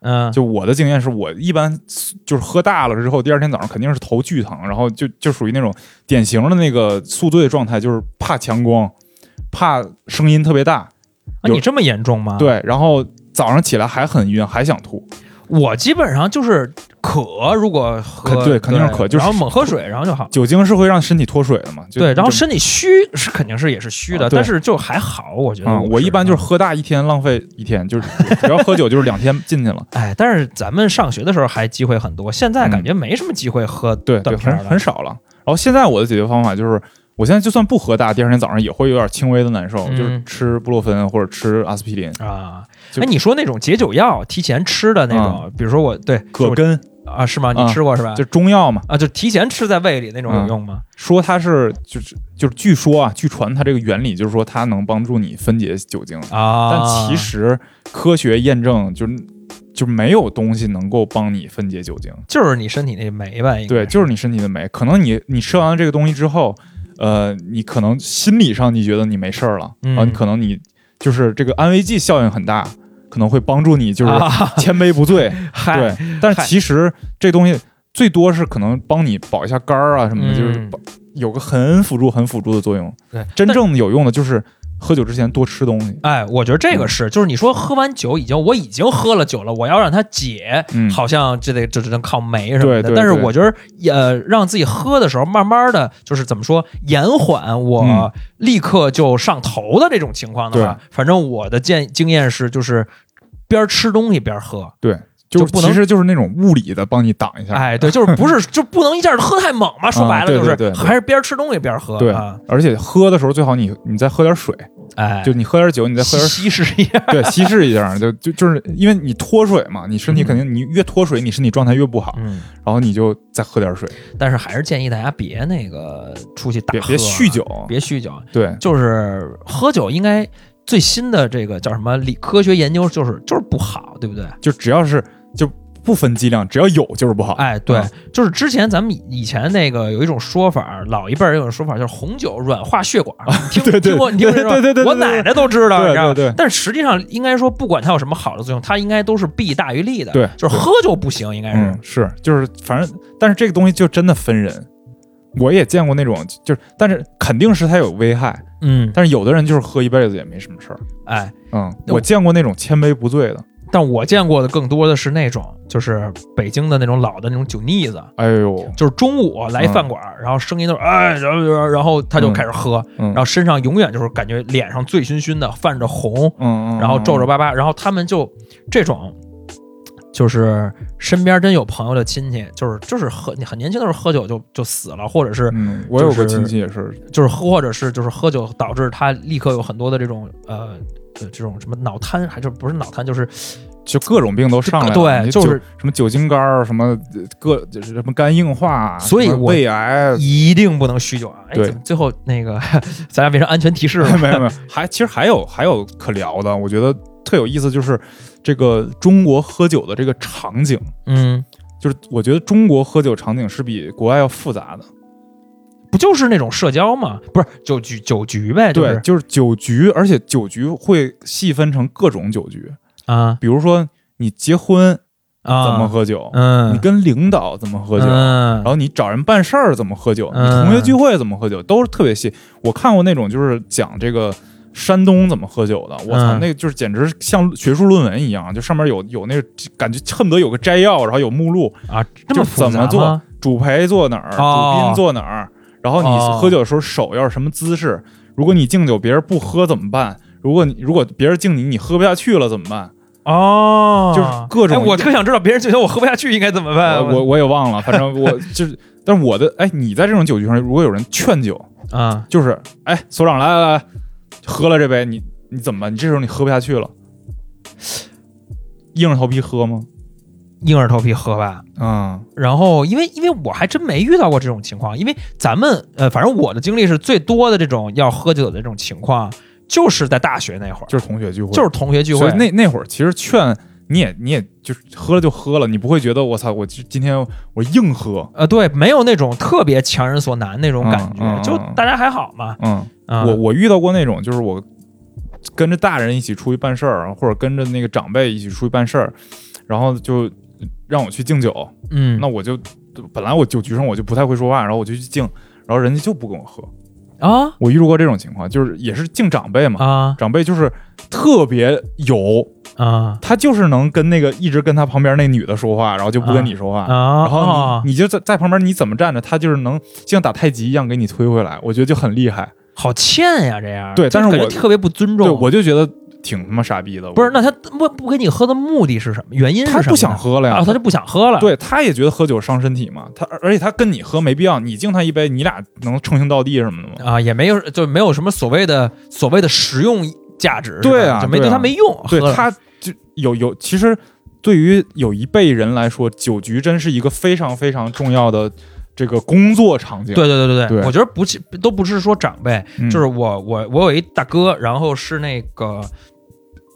嗯。就我的经验是我一般就是喝大了之后，第二天早上肯定是头巨疼，然后就就属于那种典型的那个宿醉状态，就是怕强光，怕声音特别大，啊，你这么严重吗？，对，然后早上起来还很晕，还想吐，我基本上就是渴，如果喝对肯定是渴就是然后猛喝水，然后就好。酒精是会让身体脱水的嘛？对，然后身体虚是肯定是也是虚的，啊但是就还好，我觉得啊、我一般就是喝大一天浪费一天，就是 <laughs> 只要喝酒就是两天进去了。哎，但是咱们上学的时候还机会很多，现在嗯感觉没什么机会喝对对，很少了。然后现在我的解决方法就是，我现在就算不喝大，第二天早上也会有点轻微的难受，嗯就是吃布洛芬或者吃阿司匹林、啊。就哎，你说那种解酒药提前吃的那种，比如说我对葛根，啊，是吗？啊你吃过是吧？就中药嘛。啊，就提前吃在胃里那种有用吗？说它是就是就是据说啊，据传它这个原理就是说它能帮助你分解酒精，啊，但其实科学验证就是就没有东西能够帮你分解酒精。就是你身体那酶吧，对，就是你身体的酶。可能你你吃完了这个东西之后，呃，你可能心理上你觉得你没事儿了，嗯然后你可能你就是这个安慰剂效应很大，可能会帮助你就是啊千杯不醉。<laughs> 嗨对，但是其实这东西最多是可能帮你保一下肝儿啊什么的，就是有个很辅助、很辅助的作用。对，真正有用的就是喝酒之前多吃东西。哎，我觉得这个是，就是你说喝完酒已经，我已经喝了酒了，我要让它解，嗯好像这得这只能靠酶什么的。对对但是我觉得，呃，让自己喝的时候，慢慢的就是怎么说，延缓我嗯立刻就上头的这种情况的话，反正我的建经验是，就是边吃东西边喝。对，就是不能其实就是那种物理的帮你挡一下。哎，对，就是不是 <laughs> 就不能一下喝太猛嘛？说白了对就是还是边吃东西边喝。对啊，而且喝的时候最好你你再喝点水，哎，就你喝点酒，你再喝点稀释一下。对，<laughs> 稀释一下，就就就是因为你脱水嘛，你身体肯定你越脱水，你身体状态越不好，嗯，然后你就再喝点水，但是还是建议大家别那个出去大别喝，别酗酒，别酗酒。对就是喝酒应该最新的这个叫什么理科学研究，就是就是不好，对不对？就只要是就不分剂量，只要有就是不好。哎，对，嗯就是之前咱们以以前那个有一种说法，老一辈儿有一种说法，就是红酒软化血管。你听对对听过？你听过这个对对对我奶奶都知道，对你知道吗但是实际上，应该说，不管它有什么好的作用，它应该都是弊大于利的。对就是喝就不行，应该是嗯，。是就是反正，但是这个东西就真的分人。我也见过那种，就是但是肯定是它有危害，嗯，但是有的人就是喝一辈子也没什么事儿。哎，嗯，我我见过那种千杯不醉的，但我见过的更多的是那种，就是北京的那种老的那种酒腻子，哎呦，就是中午来饭馆，然后声音都是哎，然后然后他就开始喝，嗯然后身上永远就是感觉脸上醉醺醺的，泛着红，嗯嗯，然后皱皱巴巴，然后他们就这种。就是身边真有朋友的亲戚，就是就是喝很年轻的时候喝酒就就死了，或者是嗯，我有个亲戚也是，就是喝或者是就是喝酒导致他立刻有很多的这种呃呃这种什么脑瘫，还是不是脑瘫，就是就各种病都上来了，对就是什么酒精肝儿，什么呃各就是什么肝硬化，所以我胃癌，一定不能酗酒啊！哎，对怎么最后那个咱俩变成安全提示了？没有没有，还其实还有还有可聊的，我觉得特有意思，就是这个中国喝酒的这个场景，嗯，就是我觉得中国喝酒场景是比国外要复杂的。不就是那种社交吗？不是酒局酒局呗？就是对，就是酒局，而且酒局会细分成各种酒局，啊比如说你结婚啊，怎么喝酒，嗯，你跟领导怎么喝酒。嗯然后你找人办事儿怎么喝酒？嗯你同学聚会怎么喝酒？都是特别细。我看过那种就是讲这个山东怎么喝酒的，我操，嗯那个就是简直像学术论文一样，就上面有有那个感觉恨不得有个摘要，然后有目录，啊，这么就怎么做？主陪坐哪儿，哦主宾坐哪儿，然后你哦喝酒的时候手要是什么姿势？如果你敬酒，别人不喝怎么办？如果你如果别人敬你，你喝不下去了怎么办？哦，就是各种哎我特想知道别人觉得我喝不下去应该怎么办。<laughs> 我我我也忘了，反正我 <laughs> 就是，但是我的哎，你在这种酒局上，如果有人劝酒，啊，就是哎，所长来来来，喝了这杯，你你怎么办？你这时候你喝不下去了，硬着头皮喝吗？硬着头皮喝吧。嗯。然后，因为因为我还真没遇到过这种情况，因为咱们呃，反正我的经历是最多的这种要喝酒的这种情况，就是在大学那会儿，就是同学聚会，就是同学聚会。那那会儿其实劝你也你也就是喝了就喝了，你不会觉得我操，我今今天我硬喝，呃，对，没有那种特别强人所难那种感觉，嗯嗯嗯。就大家还好嘛。嗯，啊、我我遇到过那种，就是我跟着大人一起出去办事儿，或者跟着那个长辈一起出去办事儿，然后就让我去敬酒，嗯，那我就本来我酒局上我就不太会说话，然后我就去敬，然后人家就不跟我喝。啊我遇到过这种情况，就是也是敬长辈嘛，啊长辈就是特别有，啊他就是能跟那个一直跟他旁边那女的说话，然后就不跟你说话。啊！然后啊你你就在在旁边，你怎么站着，他就是能像打太极一样给你推回来，我觉得就很厉害。好欠呀，这样对但是我特别不尊重。对，我就觉得挺他妈傻逼的。不是，那他不不跟你喝的目的是什么？原因是什么？他不想喝了呀，啊，他就不想喝了。对，他也觉得喝酒伤身体嘛。他而且他跟你喝没必要，你敬他一杯，你俩能称兄道弟什么的吗？啊，也没有就没有什么所谓的所谓的实用价值，对啊就没对啊他没用。对他就有有，其实对于有一辈人来说，酒局真是一个非常非常重要的这个工作场景。对对对对对我觉得不是都不是说长辈，嗯，就是我我我有一大哥，然后是那个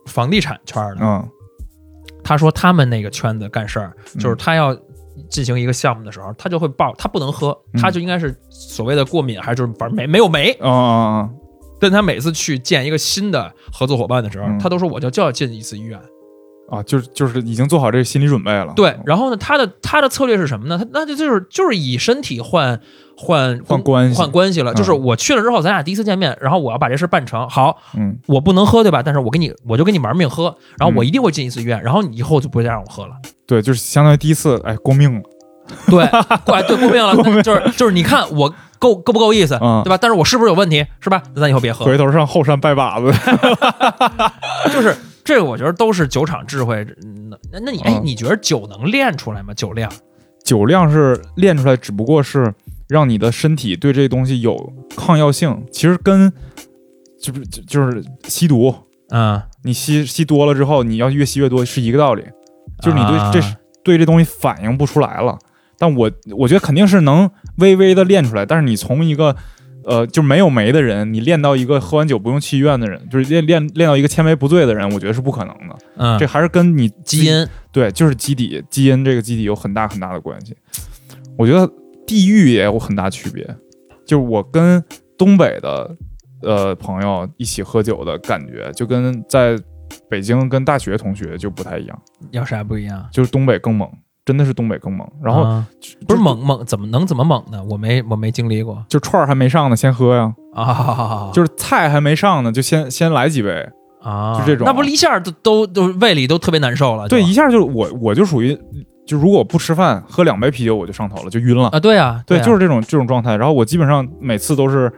房地产圈的，嗯他说他们那个圈子干事儿，嗯就是他要进行一个项目的时候，他就会报，他不能喝，嗯他就应该是所谓的过敏，还是就是反正没没有酶。啊啊啊！但他每次去见一个新的合作伙伴的时候，嗯他都说我就就要进一次医院。啊，就是就是已经做好这个心理准备了。对，然后呢，他的他的策略是什么呢？他那就就是就是以身体换换换关系换关系了。嗯就是我去了之后，咱俩第一次见面，然后我要把这事办成。好，嗯，我不能喝，对吧？但是我给你，我就跟你玩命喝，然后我一定会进一次医院，然后你以后就不会再让我喝了。对，就是相当于第一次，哎，过命了。<laughs> 对，对，对，过命了，那就是就是你看我够够不够意思，嗯对吧？但是我是不是有问题，是吧？那咱以后别喝。回头上后山拜把子。<laughs> 就是这个，我觉得都是酒厂智慧。嗯那那你哎嗯，你觉得酒能练出来吗？酒量？酒量是练出来，只不过是让你的身体对这东西有抗药性。其实跟就是就就是吸毒，嗯，你吸吸多了之后，你要越吸越多是一个道理，就是你对啊这、对这东西反应不出来了。但我我觉得肯定是能微微的练出来，但是你从一个呃就没有酶的人，你练到一个喝完酒不用去医院的人，就是练练练到一个千杯不醉的人，我觉得是不可能的。嗯，这还是跟你基因对，就是基底基因这个基底有很大很大的关系。我觉得地域也有很大区别，就是我跟东北的呃朋友一起喝酒的感觉，就跟在北京跟大学同学就不太一样，有啥不一样？就是东北更猛，真的是东北更猛。然后、啊不是猛猛，怎么能怎么猛呢？我没我没经历过就串儿还没上呢，先喝呀；啊，<laughs> 就是菜还没上呢，就先先来几杯。啊，就这种那不一下都都都胃里都特别难受了。对，一下就我我就属于，就如果不吃饭喝两杯啤酒我就上头了，就晕了。啊，对啊，对，啊就是这种这种状态。然后我基本上每次都是，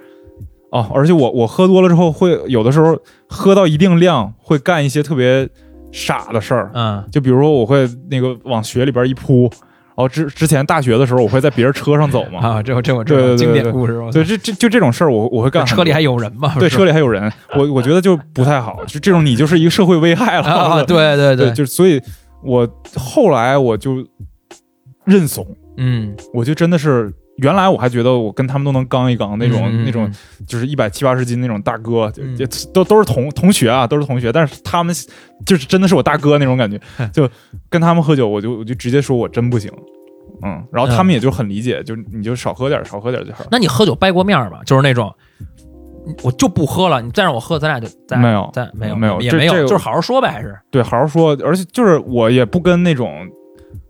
哦，而且我我喝多了之后会有的时候喝到一定量会干一些特别傻的事儿，嗯就比如说我会那个往雪里边一扑。然后之之前大学的时候，我会在别人车上走嘛，啊，这这我知对对对道经典故事。对，这这就这种事儿，我我会干。车里还有人吗？对车里还有人，我我觉得就不太好，就这种你就是一个社会危害了。啊，对对对，就是所以，我后来我就认怂，嗯，我就真的是原来我还觉得我跟他们都能刚一刚那种、嗯那种，就是一百七八十斤那种大哥，就都都是同同学啊，都是同学，但是他们就是真的是我大哥那种感觉，就跟他们喝酒，我就我就直接说我真不行，嗯，然后他们也就很理解，就你就少喝点，少喝点就好。那你喝酒掰过面儿吗？就是那种。我就不喝了，你再让我喝，咱俩就咱没有咱没有没有也没有，就是好好说呗，还是对，好好说，而且就是我也不跟那种，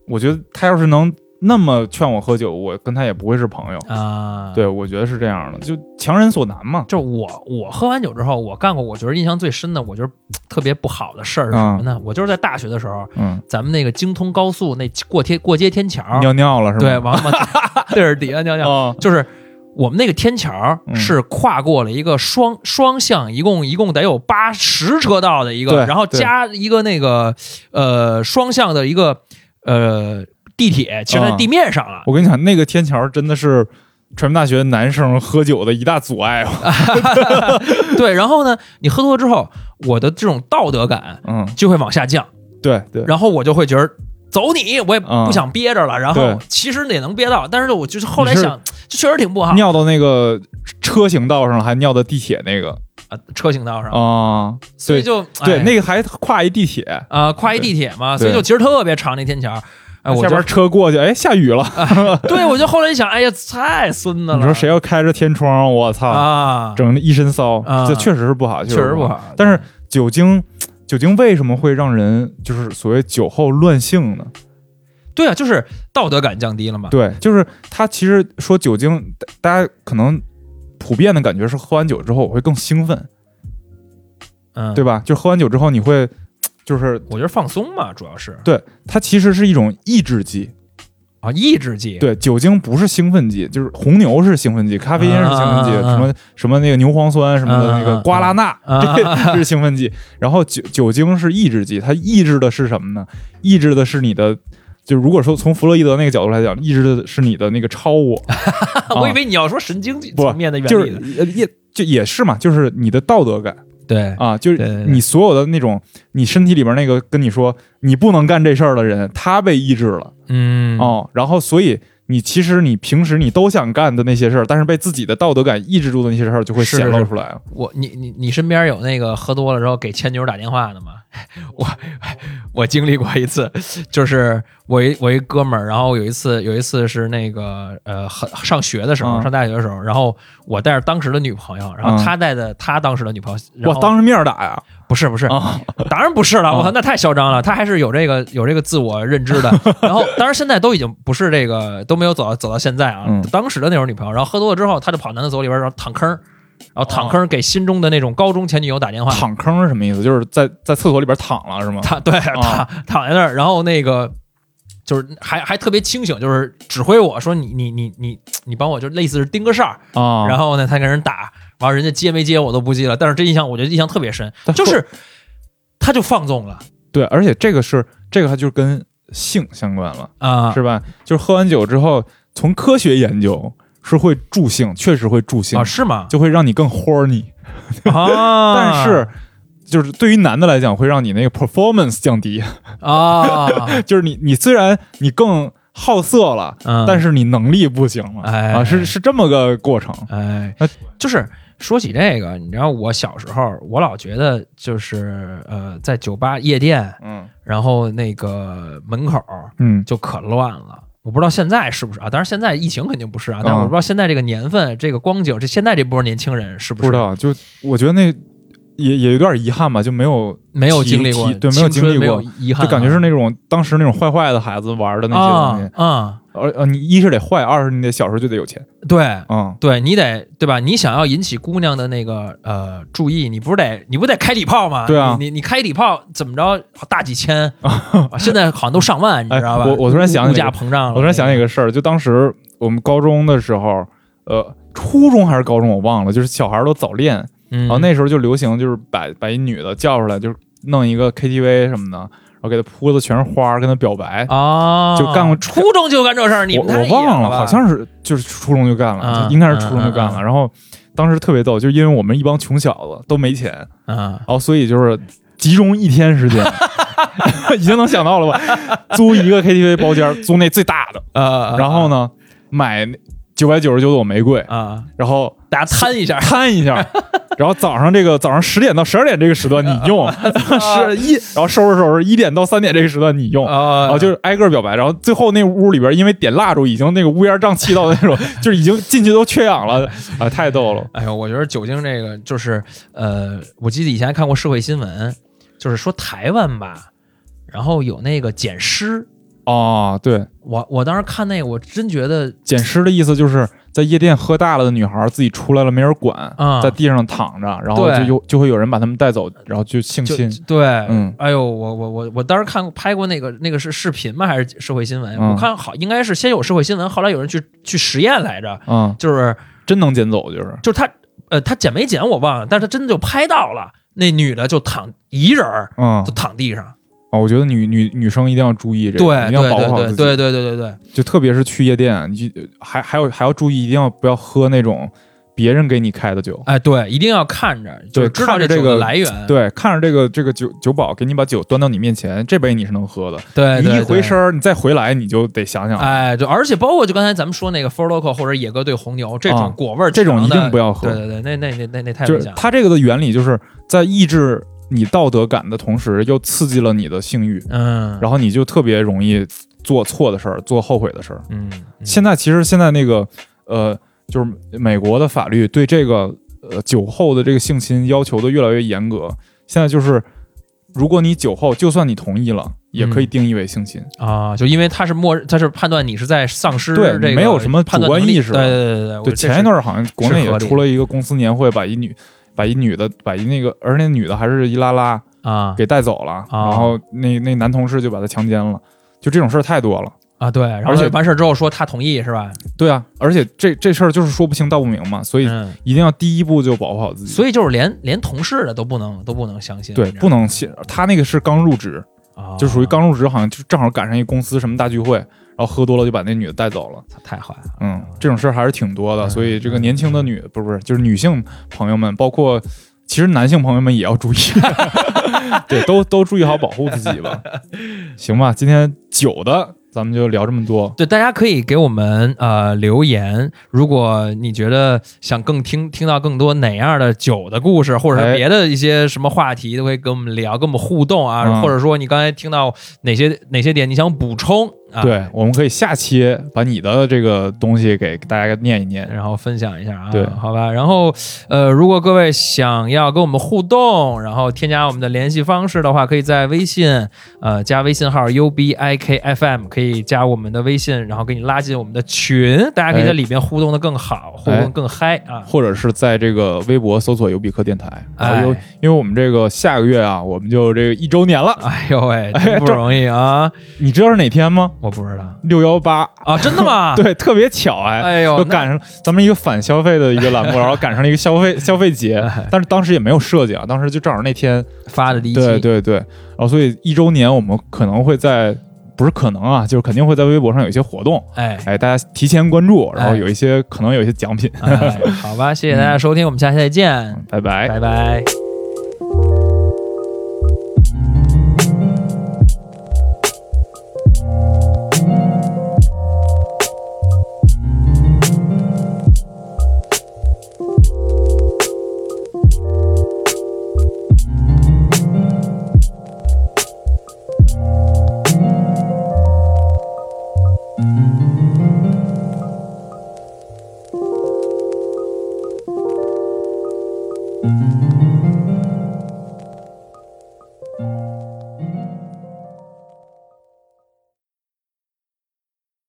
我觉得他要是能那么劝我喝酒，我跟他也不会是朋友。啊，对，我觉得是这样的，就强人所难嘛。就是我我喝完酒之后，我干过我觉得印象最深的，我觉得特别不好的事儿是什么呢？我就是在大学的时候，嗯，咱们那个京通高速那过天过街天桥，尿尿了是吧？对，往往 <laughs> 对着底下尿尿，哦，就是我们那个天桥嗯是跨过了一个双双向，一共一共得有八十车道的一个，然后加一个那个呃双向的一个呃地铁，其实在啊地面上了。我跟你讲，那个天桥真的是传媒大学男生喝酒的一大阻碍啊。<laughs> 对，然后呢，你喝多了之后，我的这种道德感嗯，就会往下降。对对，然后我就会觉得走你，我也嗯不想憋着了。然后其实也能憋到，但是我就是后来想，这确实挺不好。尿到那个车行道上了，还尿到地铁那个啊，车行道上，啊，对所以就对，哎那个还跨一地铁，啊跨一地铁嘛，所以就其实特别长那天桥。哎，我就下边车过去，哎，下雨了。对我就后来一想，哎呀，太孙子了。你说谁要开着天窗，我操，啊？整的一身骚，啊这确实是不好，确实不不好。但是酒精，酒精为什么会让人就是所谓酒后乱性呢？对啊，就是道德感降低了嘛。对，就是他其实说酒精，大大家可能普遍的感觉是喝完酒之后我会更兴奋，嗯，对吧？就喝完酒之后你会，就是我觉得放松嘛，主要是对它其实是一种抑制剂。啊，抑制剂。对，酒精不是兴奋剂，就是红牛是兴奋剂，咖啡因是兴奋剂，什么什么那个牛磺酸什么的那个瓜拉纳，这 <laughs> 是兴奋剂。然后酒酒精是抑制剂，它抑制的是什么呢？抑制的是你的。就如果说从弗洛伊德那个角度来讲，抑制的是你的那个超我，<laughs> 我以为你要说神经层面的原就是理呢。呃也就也是嘛，就是你的道德感对啊，就是你所有的那种你身体里边那个跟你说你不能干这事儿的人，他被抑制了嗯哦，然后所以你其实你平时你都想干的那些事儿，但是被自己的道德感抑制住的那些事儿就会显露出来了。我你你你身边有那个喝多了之后给前女友打电话的吗？<laughs> 我我经历过一次，就是我一我一哥们儿，然后有一次有一次是那个呃很上学的时候，嗯上大学的时候，然后我带着当时的女朋友，然后嗯他带着他当时的女朋友，然哇，后当着面打呀！不是不是，啊，当然不是了，<laughs> 我那太嚣张了。他还是有这个有这个自我认知的。<laughs> 然后，当然现在都已经不是这个，都没有走到走到现在啊。嗯当时的那种女朋友，然后喝多了之后，他就跑男厕所里边，然后躺坑，然后躺坑给心中的那种高中前女友打电话，躺坑是什么意思？就是在在厕所里边躺了是吗？躺对躺躺在那儿，然后那个就是还还特别清醒，就是指挥我说你你你你你帮我就类似是盯个事儿，啊，然后呢他跟人打，完了人家接没接我都不记了，但是这印象我觉得印象特别深，就是他就放纵了。对，而且这个是这个，他就跟性相关了，啊，是吧？就是喝完酒之后，从科学研究是会助兴，确实会助兴啊，是吗？就会让你更 horny。啊，<laughs> 但是，就是对于男的来讲，会让你那个 performance 降低。啊，<laughs> 就是你你虽然你更好色了，嗯，但是你能力不行了、哎啊，是是这么个过程。哎那，就是说起这个，你知道我小时候，我老觉得就是呃，在酒吧、夜店，嗯然后那个门口嗯就可乱了。我不知道现在是不是啊？当然现在疫情肯定不是啊，但是嗯我不知道现在这个年份、这个光景，这现在这波年轻人是不是不知道，就我觉得那也也有点遗憾吧，就没有，没有经历过对没有经历过遗憾啊，就感觉是那种当时那种坏坏的孩子玩的那些东西。啊啊，而呃，你一是得坏，二是你得小时候就得有钱。对，嗯，对你得对吧？你想要引起姑娘的那个呃注意，你不是得你不得开礼炮吗？对啊你你你开礼炮怎么着大几千，<laughs> 啊现在好像都上万，你知道吧？哎我我突然想起物价膨胀了，我突然想起一个事儿，就当时我们高中的时候，呃，初中还是高中我忘了，就是小孩儿都早恋，嗯，然后那时候就流行，就是把把一女的叫出来，就是弄一个 KTV 什么的，然后给她铺的全是花儿，跟她表白。啊，就干过初中就干这事儿，你我忘了，好像是就是初中就干了，应该是初中就干了。然后当时特别逗，就因为我们一帮穷小子都没钱，啊然后所以就是集中一天时间，<laughs> <laughs> 已经能想到了吧？租一个 KTV 包间，租那最大的，呃，然后呢买九百九十九朵玫瑰，啊，然后大家摊一下，摊一下，<laughs> 然后早上这个早上十点到十二点这个时段你 <laughs> 用，是 <laughs> 一，然后收拾收拾一点到三点这个时段你用。啊，然后就是挨个表白，然后最后那屋里边因为点蜡烛，已经那个乌烟瘴气到那种，就是已经进去都缺氧了啊，太逗了。哎呦，我觉得酒精这个就是呃，我记得以前还看过社会新闻，就是说台湾吧，然后有那个捡尸，哦，对，我我当时看那个，我真觉得捡尸的意思就是在夜店喝大了的女孩自己出来了没人管，嗯在地上躺着，然后对就有就会有人把他们带走，然后就性侵。对，嗯哎呦，我我我我当时看过拍过那个那个是视频吗？还是社会新闻？嗯我看好应该是先有社会新闻，后来有人去去实验来着，嗯，就是真能捡走就是。就是他呃他捡没捡我忘了，但是他真的就拍到了那女的就躺一人儿嗯就躺地上，哦，我觉得女女女生一定要注意这个，对一定要保护好自己。对对对对对对对，就特别是去夜店，你就还还有还要注意，一定要不要喝那种别人给你开的酒。哎对，一定要看着，就是知道看着这个来源，对，看着这个这个酒酒保给你把酒端到你面前，这杯你是能喝的。对对你一回身儿，你再回来，你就得想想，哎，就而且包括就刚才咱们说那个 Four Loco 或者野哥对红牛这啊种果味儿这种一定不要喝对对对，那那那那那太就是危险了。它这个的原理就是在抑制你道德感的同时，又刺激了你的性欲，嗯，然后你就特别容易做错的事儿，做后悔的事儿。嗯，嗯现在其实现在那个呃，就是美国的法律对这个呃酒后的这个性侵要求的越来越严格。现在就是，如果你酒后，就算你同意了，也可以定义为性侵。啊，就因为他是默，他是判断你是在丧失对这个没有什么主观意识对对对对，我对，前一段好像国内也出了一个公司年会，把一女把一女的把一那个，而那女的还是一拉拉啊给带走了，然后那那男同事就把她强奸了。就这种事儿太多了，啊对，而且完事儿之后说他同意是吧？对啊，而且这这事儿就是说不清道不明嘛，所以嗯，一定要第一步就保护好自己。所以就是连连同事的都不能都不能相信，对，不能信他那个是刚入职，吗，就属于啊刚入职，好像就正好赶上一公司什么大聚会，然后喝多了就把那女的带走了。太坏了，嗯，这种事儿还是挺多的，嗯所以这个年轻的女不是不是就是女性朋友们，包括其实男性朋友们也要注意，<laughs> 对，都都注意好保护自己吧。行吧，今天酒的咱们就聊这么多。对，大家可以给我们呃留言，如果你觉得想更听听到更多哪样的酒的故事，或者是哎别的一些什么话题，都可以跟我们聊，跟我们互动啊，嗯或者说你刚才听到哪些哪些点你想补充啊，对，我们可以下期把你的这个东西给大家念一念。然后分享一下啊，对好吧。然后呃，如果各位想要跟我们互动，然后添加我们的联系方式的话，可以在微信呃加微信号 U B I K F M，可以加我们的微信，然后给你拉进我们的群，大家可以在哎里面互动的更好，互动得更嗨啊。或者是在这个微博搜索“尤比克电台”，哎因为我们这个下个月啊，我们就这个一周年了，哎呦喂，真不容易啊！你知道是哪天吗？我不知道六幺八，啊，真的吗？，<laughs> 对，特别巧哎，哎呦，赶上咱们一个反消费的一个栏目，<laughs> 然后赶上了一个消费消费节，但是当时也没有设计啊，当时就正好那天，发的第一期，对对对，然后所以一周年我们可能会在。不是可能啊，就是肯定会在微博上有一些活动，哎。哎，大家提前关注，然后哎有一些、可能有一些奖品，哎，好吧，谢谢大家收听，我们下期再见，拜拜。拜拜。